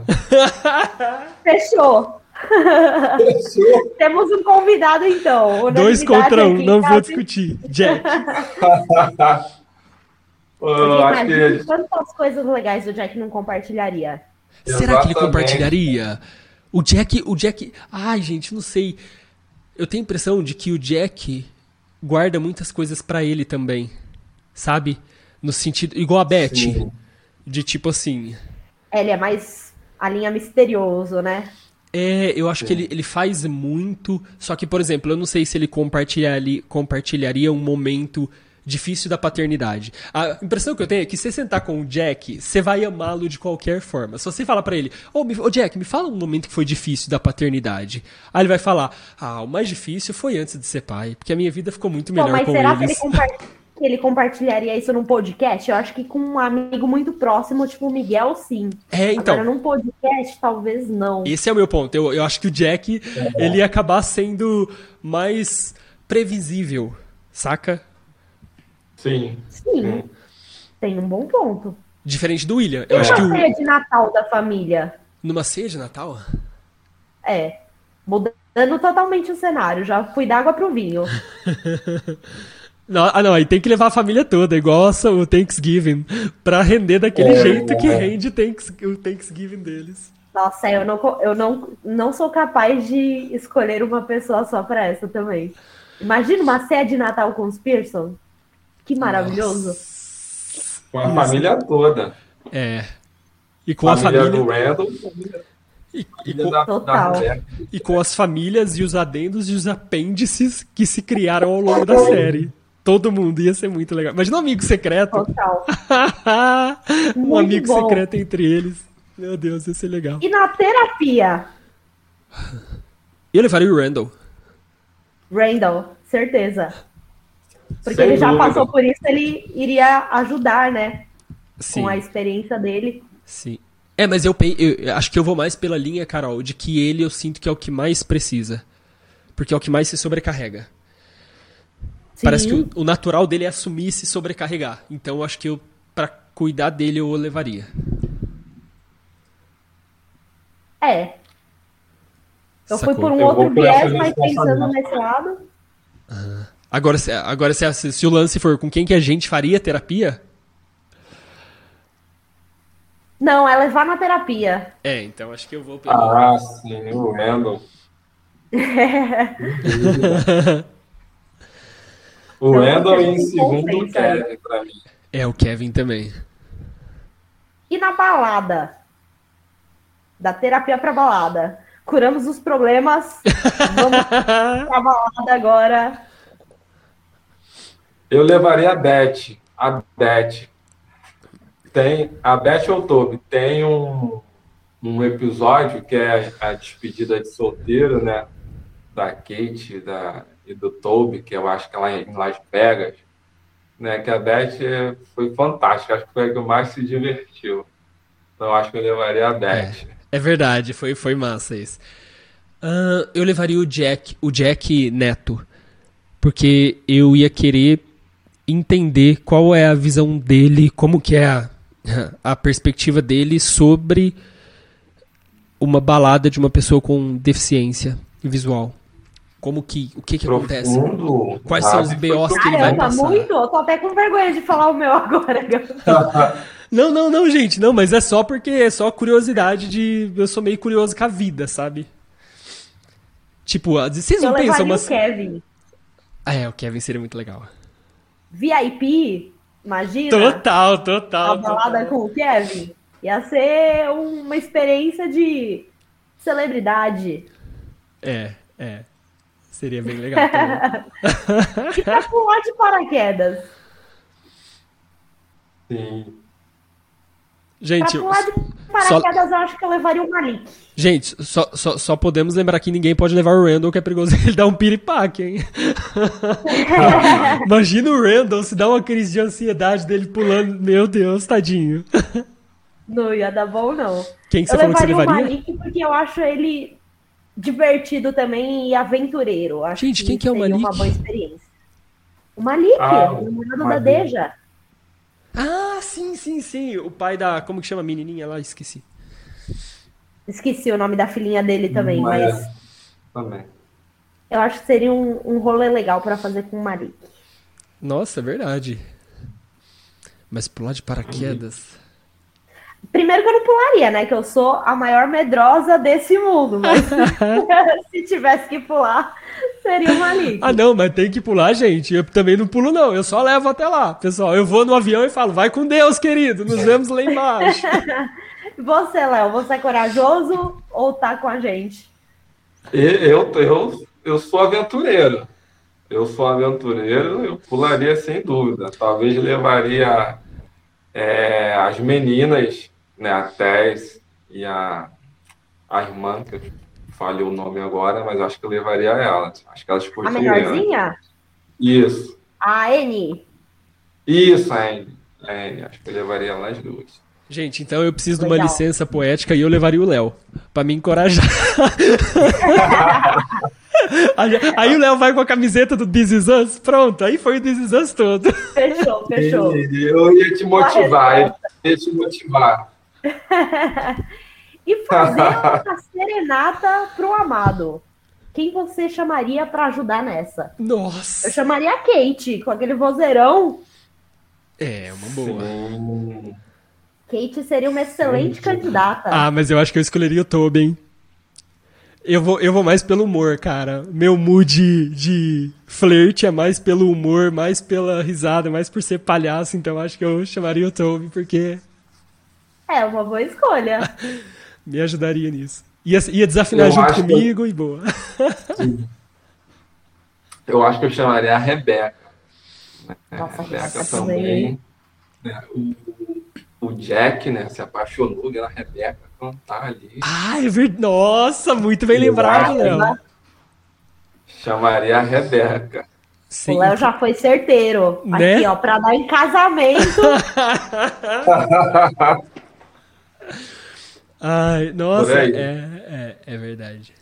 Fechou. Temos um convidado, então. Dois contra um, não vou discutir. Jack. Eu acho que... Quantas coisas legais o Jack não compartilharia? Será que ele compartilharia? O Jack, o Jack. Ai, gente, não sei. Eu tenho a impressão de que o Jack guarda muitas coisas para ele também. Sabe? No sentido. Igual a Beth. Sim. De tipo assim. Ele é mais a linha misterioso, né? É, eu acho Sim. que ele, ele faz muito. Só que, por exemplo, eu não sei se ele compartilharia, compartilharia um momento difícil da paternidade. A impressão que eu tenho é que se você sentar com o Jack, você vai amá-lo de qualquer forma. Se você falar para ele, ô oh, oh, Jack, me fala um momento que foi difícil da paternidade. Aí ele vai falar, ah, o mais difícil foi antes de ser pai, porque a minha vida ficou muito melhor Pô, mas com será eles. Que ele compartilha? ele compartilharia isso num podcast? Eu acho que com um amigo muito próximo, tipo o Miguel, sim. É, então. Agora, num podcast, talvez não. Esse é o meu ponto. Eu, eu acho que o Jack, é. ele ia acabar sendo mais previsível, saca? Sim. Sim. Tem um bom ponto. Diferente do William. Eu e acho que o... ceia de Natal da família? Numa ceia de Natal? É. Mudando totalmente o cenário. Já fui d'água pro vinho. Não, ah, não, aí tem que levar a família toda, igual o Thanksgiving, pra render daquele é, jeito que rende o Thanksgiving deles. Nossa, eu não, eu não, não sou capaz de escolher uma pessoa só pra essa também. Imagina uma ceia de Natal com os Pearson. Que maravilhoso. Nossa. Com a família toda. É. E com família a família. Do Randall, e, e, com, da, da e com as famílias e os adendos e os apêndices que se criaram ao longo da série todo mundo. Ia ser muito legal. Imagina um amigo secreto. Total. um amigo bom. secreto entre eles. Meu Deus, ia ser legal. E na terapia? Eu levaria o Randall. Randall, certeza. Porque Sem ele já dúvida. passou por isso, ele iria ajudar, né? Sim. Com a experiência dele. Sim. É, mas eu, eu, acho que eu vou mais pela linha, Carol, de que ele eu sinto que é o que mais precisa. Porque é o que mais se sobrecarrega. Parece que o, o, natural dele é assumir e se sobrecarregar. Então eu acho que eu, pra cuidar dele, eu o levaria. É. Eu Sacou. fui por um eu outro viés, mas pensando nesse lado. Ah. Agora, agora se, se o lance for com quem que a gente faria terapia, não, é levar na terapia. É, então acho que eu vou pelo. Ah, sim, o Randall. o Randall em segundo o Kevin pra mim. É, o Kevin também. E na balada? Da terapia pra balada. Curamos os problemas. Vamos pra balada agora. Eu levaria a Beth. A Beth tem a Beth Toby tem um, um episódio que é a despedida de solteiro, né? Da Kate da, e do Toby, que eu acho que é lá em Las Vegas, né? Que a Beth foi fantástica, acho que foi a que mais se divertiu. Então acho que eu levaria a Beth. É, é verdade, foi, foi massa isso. Uh, eu levaria o Jack, o Jack Neto, porque eu ia querer entender qual é a visão dele, como que é a a perspectiva dele sobre uma balada de uma pessoa com deficiência visual. Como que, o que que Profundo. acontece? Quais são os BOs que ele vai passar? muito, eu tô até com vergonha de falar o meu agora. não, não, não, gente, não, mas é só porque é só curiosidade de, eu sou meio curioso com a vida, sabe? Tipo, vocês não eu pensam, mas... o Kevin. Ah, é, o Kevin seria muito legal. VIP, Imagina? Total, total. A balada total. com o Kevin. Ia ser uma experiência de celebridade. É, é. Seria bem legal. e pra pular de paraquedas. Sim. Gente, pra pular de paraquedas, só... eu acho que eu levaria o Malik. Gente, só, só, só podemos lembrar que ninguém pode levar o Randall, que é perigoso ele dar um piripaque, hein? Imagina o Randall se dá uma crise de ansiedade dele pulando. Meu Deus, tadinho. Não ia dar bom, não. Quem que você eu falou que você levaria? o Malik porque eu acho ele divertido também e aventureiro. Acho Gente, quem que, que é o Malik? uma boa experiência. O Malik, ah, o namorado da Deja. Ah, sim, sim, sim. O pai da. Como que chama a menininha lá? Esqueci. Esqueci o nome da filhinha dele também, mas. É. Também. Eu acho que seria um, um rolê legal para fazer com o Marik. Nossa, é verdade. Mas pular de paraquedas. Primeiro que eu não pularia, né? Que eu sou a maior medrosa desse mundo. Mas se tivesse que pular, seria o Malik. Ah, não, mas tem que pular, gente. Eu também não pulo, não. Eu só levo até lá. Pessoal, eu vou no avião e falo, vai com Deus, querido. Nos vemos lá embaixo. você, Léo, você é corajoso ou tá com a gente? Eu, eu, eu sou aventureiro. Eu sou aventureiro, eu pularia sem dúvida. Talvez levaria é, as meninas, né, a Tess e a, a irmã, que eu falei o nome agora, mas acho que eu levaria elas. Acho que elas curtiriam. A melhorzinha? Isso. A N? Isso, a N. A N. Acho que eu levaria elas duas. Gente, então eu preciso Legal. de uma licença poética e eu levaria o Léo, para me encorajar. aí o Léo vai com a camiseta do This Is Us, pronto, aí foi o This Is Us todo. Fechou, fechou. Eu ia te motivar, eu ia te motivar. e fazer uma serenata pro amado. Quem você chamaria para ajudar nessa? Nossa. Eu chamaria a Kate, com aquele vozeirão. É, uma boa. Sim. Kate seria uma excelente candidata. Ah, mas eu acho que eu escolheria o Toby, hein? Eu vou, eu vou mais pelo humor, cara. Meu mood de flerte é mais pelo humor, mais pela risada, mais por ser palhaço, então acho que eu chamaria o Toby, porque. É uma boa escolha. Me ajudaria nisso. Ia, ia desafinar eu junto comigo que... e boa. eu acho que eu chamaria a Rebeca. Nossa, a Rebeca também. também. O, o Jack, né, se apaixonou pela Rebeca cantar ali. Ah, é verdade. Nossa, muito bem lembrado, Léo. Chamaria a Rebeca. Sim. O Léo já foi certeiro. Né? Aqui, ó, pra dar em casamento. Ai, nossa, é, é, é verdade.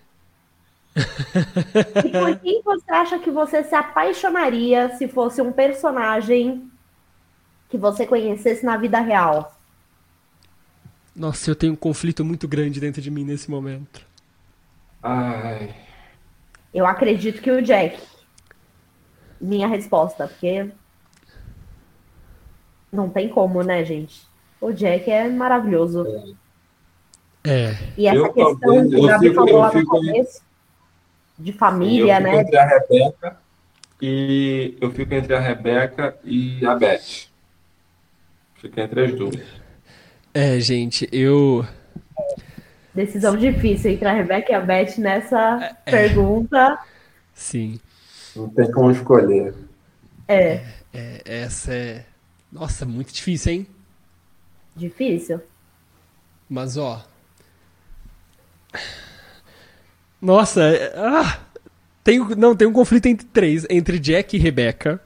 e por quem você acha que você se apaixonaria se fosse um personagem que você conhecesse na vida real? Nossa, eu tenho um conflito muito grande dentro de mim nesse momento. Ai. Eu acredito que o Jack. Minha resposta, porque não tem como, né, gente? O Jack é maravilhoso. É. E essa Eu questão também, que eu o Gabi fico- falou eu lá no fico- começo, de eu família, fico né? entre a Rebeca e eu fico entre a Rebeca e a Beth. Fico entre as duas. É, gente, eu. Decisão difícil entre a Rebeca e a Beth nessa É. pergunta. Sim. Não tem como escolher. É É, essa é. Nossa, muito difícil, hein? difícil. Mas, ó. Nossa, é- ah, tem, não, tem um conflito entre três, entre Jack e Rebecca.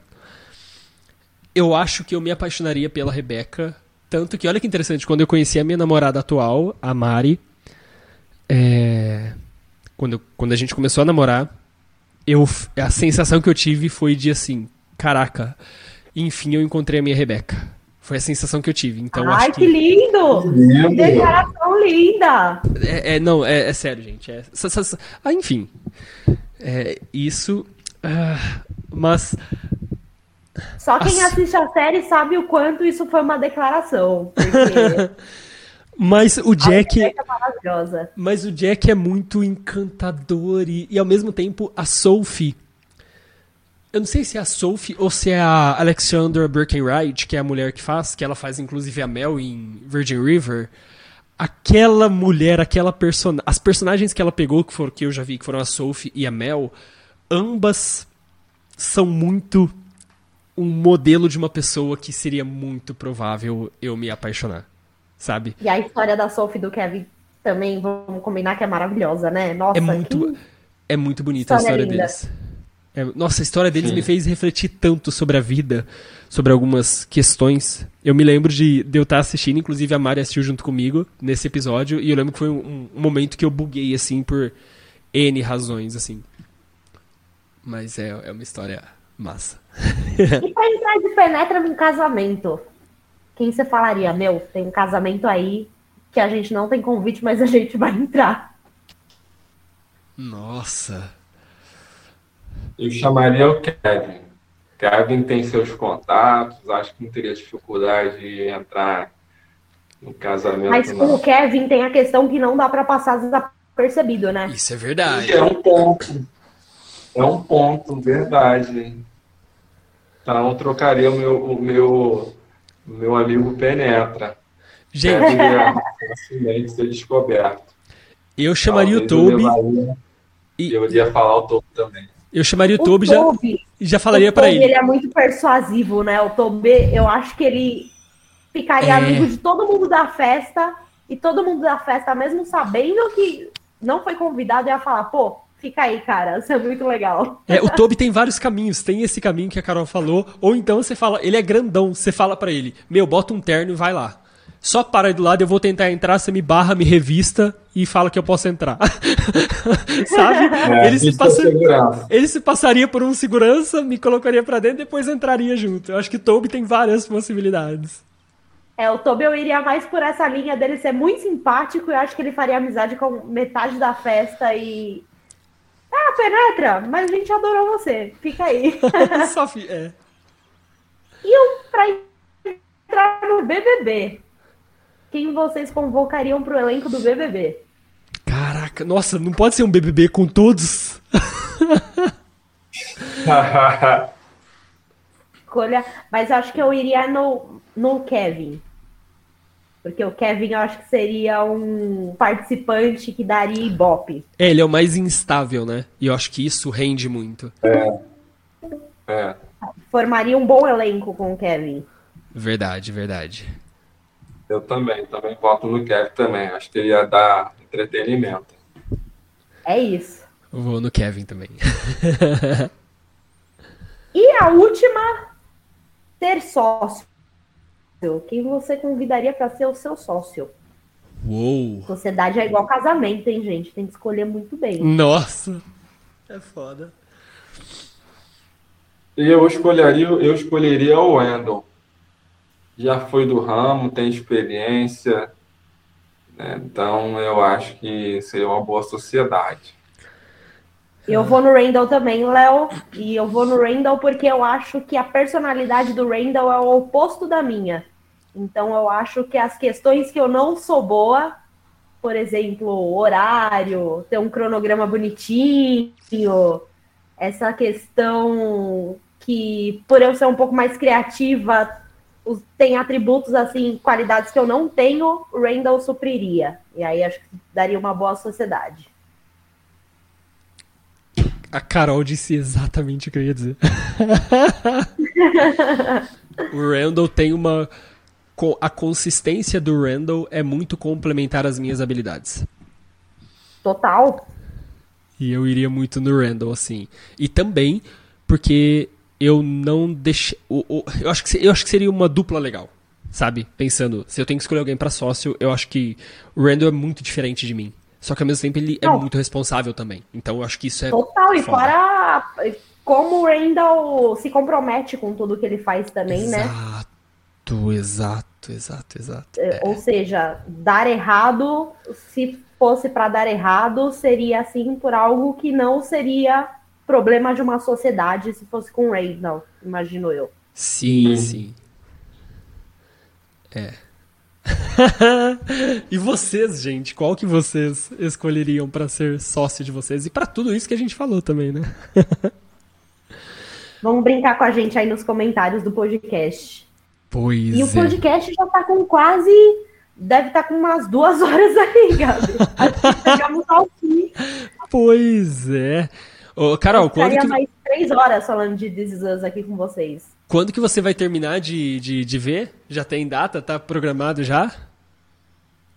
Eu acho que eu me apaixonaria pela Rebecca. Tanto que, olha que interessante, quando eu conheci a minha namorada atual, a Mari, é, quando, eu- quando a gente começou a namorar, eu, a sensação que eu tive foi de assim, caraca, enfim eu encontrei a minha Rebecca. Foi a sensação que eu tive. Então Ai, acho que lindo! Lindo. Linda! é, é, não, é, é sério, gente. É, ah, enfim. É, isso. ah, mas. Só quem Nossa. assiste a série sabe o quanto isso foi uma declaração. Porque Mas o Jack. É maravilhosa. Mas o Jack é muito encantador e, e ao mesmo tempo a Sophie. Eu não sei se é a Sophie ou se é a Alexandra Birkenwright, que é a mulher que faz, que ela faz inclusive a Mel em Virgin River. Aquela mulher, aquela personagem. As personagens que ela pegou, que, foram, que eu já vi, que foram a Sophie e a Mel, ambas são muito um modelo de uma pessoa que seria muito provável eu me apaixonar. Sabe? E a história da Sophie e do Kevin também, vamos combinar que é maravilhosa, né? Nossa, É muito, que- é muito bonita a História história linda. deles. É, nossa, a história deles Sim. me fez refletir tanto sobre a vida, sobre algumas questões. Eu me lembro de, de eu estar assistindo, inclusive a Mari assistiu junto comigo nesse episódio, e eu lembro que foi um, um momento que eu buguei, assim, por N razões, assim. Mas é, é uma história massa. E pra entrar de penetra num casamento? Quem você falaria? Meu, tem um casamento aí que a gente não tem convite, mas a gente vai entrar. Nossa. Eu chamaria o Kevin. Kevin tem seus contatos, acho que não teria dificuldade de entrar no casamento, Mas com não. o Kevin tem a questão que não dá pra passar desapercebido, né? Isso é verdade. É um ponto. É um ponto, verdade. Então, eu trocaria o meu, o meu, o meu amigo Penetra. Gente, ia facilmente ser descoberto. eu chamaria o Talvez eu Toby, levaria- e- Eu iria falar o Toby também. Eu chamaria o Toby e já, e já falaria o pra Toby, ele. ele é muito persuasivo, né? O Toby, eu acho que ele ficaria É. amigo de todo mundo da festa e todo mundo da festa, mesmo sabendo que não foi convidado, ia falar, pô, fica aí, cara, isso é muito legal. É, o Toby tem vários caminhos. Tem esse caminho que a Carol falou. Ou então você fala, ele é grandão. Você fala pra ele, meu, bota um terno e vai lá. Só para aí do lado, eu vou tentar entrar, você me barra, me revista e fala que eu posso entrar. Sabe? É, ele, se passa- ele se passaria por um segurança, me colocaria pra dentro e depois entraria junto. Eu acho que Toby tem várias possibilidades. É, o Toby eu iria mais por essa linha dele ser muito simpático e eu acho que ele faria amizade com metade da festa e. Ah, penetra, mas a gente adorou você, fica aí. Só é. E eu, pra entrar no BBB, quem vocês convocariam pro elenco do BBB? Caraca, nossa, não pode ser um BBB com todos? Escolha, mas eu acho que eu iria no, no Kevin. Porque o Kevin eu acho que seria um participante que daria ibope. É, ele é o mais instável, né? E eu acho que isso rende muito. É. Formaria um bom elenco com o Kevin. Verdade, verdade. Eu também, também voto no Kevin também. Acho que ele ia dar entretenimento. É isso. Eu vou no Kevin também. E a última, ter sócio. Quem você convidaria para ser o seu sócio? Uou! Sociedade é igual casamento, hein, gente? Tem que escolher muito bem. Nossa! É foda. Eu escolheria, eu escolheria o Wendell. Já foi do ramo, tem experiência. Né? Então eu acho que seria uma boa sociedade. Eu vou no Randall também, Léo. E eu vou no Randall porque eu acho que a personalidade do Randall é o oposto da minha. Então eu acho que as questões que eu não sou boa, por exemplo, horário, ter um cronograma bonitinho, essa questão que, por eu ser um pouco mais criativa, tem atributos, assim, qualidades que eu não tenho, o Randall supriria. E aí acho que daria uma boa sociedade. A Carol disse exatamente o que eu ia dizer. o Randall tem uma. A consistência do Randall é muito complementar às minhas habilidades. Total. E eu iria muito no Randall, assim. E também porque eu não deixei. Eu, acho que, eu acho que seria uma dupla legal. Sabe? Pensando, se eu tenho que escolher alguém para sócio, eu acho que o Randall é muito diferente de mim. Só que ao mesmo tempo ele é não. é muito responsável também. Então eu acho que isso é. Total, e fora como o Randall se compromete com tudo que ele faz também, exato, né? Exato, exato, exato, exato. É. Ou seja, dar errado, se fosse para dar errado, seria assim por algo que não seria problema de uma sociedade se fosse com Ray, não, imagino eu. Sim, uhum. sim. É. e vocês, gente, qual que vocês escolheriam para ser sócio de vocês e para tudo isso que a gente falou também, né? Vamos brincar com a gente aí nos comentários do podcast. Pois E é. o podcast já tá com quase deve estar tá com umas duas horas aí, Gabi. Chegamos ao fim. Pois é. Ô, Carol, quando que... mais três horas falando de This Is Us aqui com vocês. Quando que você vai terminar de, de, de ver? Já tem data? Tá programado já?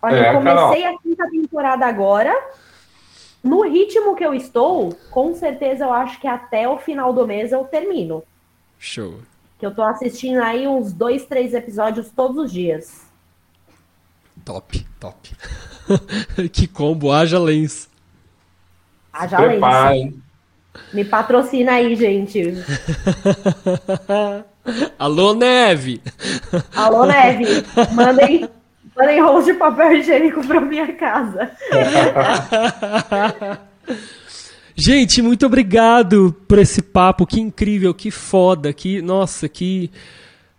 Olha, é, eu comecei Carol. a quinta temporada agora. No ritmo que eu estou, com certeza eu acho que até o final do mês eu termino. Show. Que eu tô assistindo aí uns dois, três episódios todos os dias. Top, top. que combo, haja lens. Haja lens. Me patrocina aí, gente. Alô, Neve! Alô, Neve! Mandem, mandem rolos de papel higiênico para minha casa. Gente, muito obrigado por esse papo. Que incrível, que foda, que. Nossa, que.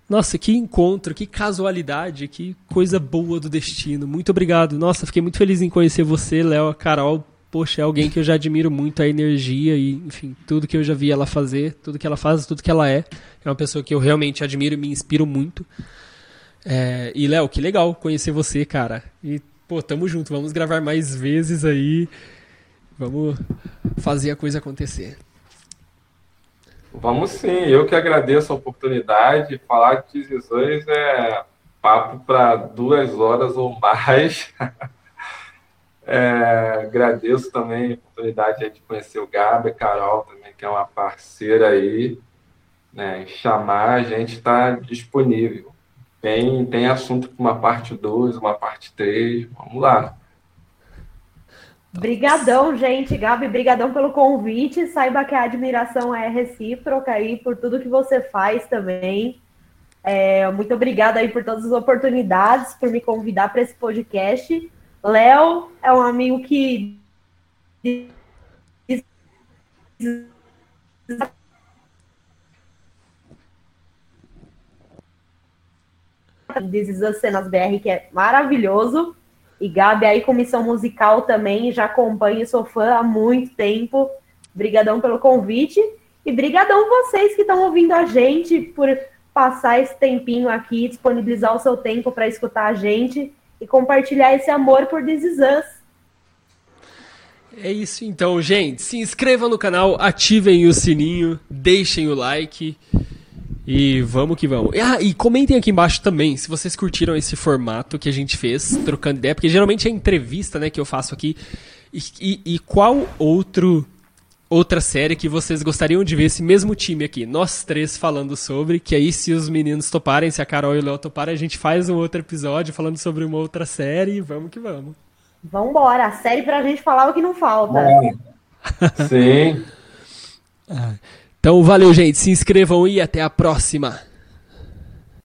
Nossa, que encontro, que casualidade, que coisa boa do destino. Muito obrigado. Nossa, fiquei muito feliz em conhecer você, Léo, Carol. Poxa, é alguém que eu já admiro muito a energia e, enfim, tudo que eu já vi ela fazer, tudo que ela faz, tudo que ela é. É uma pessoa que eu realmente admiro e me inspiro muito. É, e, Léo, que legal conhecer você, cara. E, pô, tamo junto. Vamos gravar mais vezes aí. Vamos fazer a coisa acontecer. Vamos sim, eu que agradeço a oportunidade. Falar de decisões é papo para duas horas ou mais. é, agradeço também a oportunidade de conhecer o Gabi, a Carol também, que é uma parceira aí. Né, chamar, a gente está disponível. Tem, tem assunto para uma parte 2, uma parte 3, vamos lá. Brigadão, gente. Gabi, brigadão pelo convite. Saiba que a admiração é recíproca aí por tudo que você faz também. É, muito obrigada aí por todas as oportunidades, por me convidar para esse podcast. Léo é um amigo que This is Cenas BR, que é maravilhoso. E Gabi aí, comissão musical também, já acompanho, sou fã há muito tempo. Brigadão pelo convite. E brigadão vocês que estão ouvindo a gente por passar esse tempinho aqui, disponibilizar o seu tempo para escutar a gente e compartilhar esse amor por This Is Us. É isso então, gente. Se inscrevam no canal, ativem o sininho, deixem o like. E vamos que vamos. Ah, e comentem aqui embaixo também se vocês curtiram esse formato que a gente fez, trocando ideia, porque geralmente é entrevista, né, que eu faço aqui. E, e, e qual outro outra série que vocês gostariam de ver esse mesmo time aqui, nós três falando sobre, que aí se os meninos toparem, se a Carol e o Léo toparem, a gente faz um outro episódio falando sobre uma outra série e vamos que vamos. Vambora, a série pra gente falar o que não falta. Sim. Então valeu, gente. Se inscrevam e até a próxima.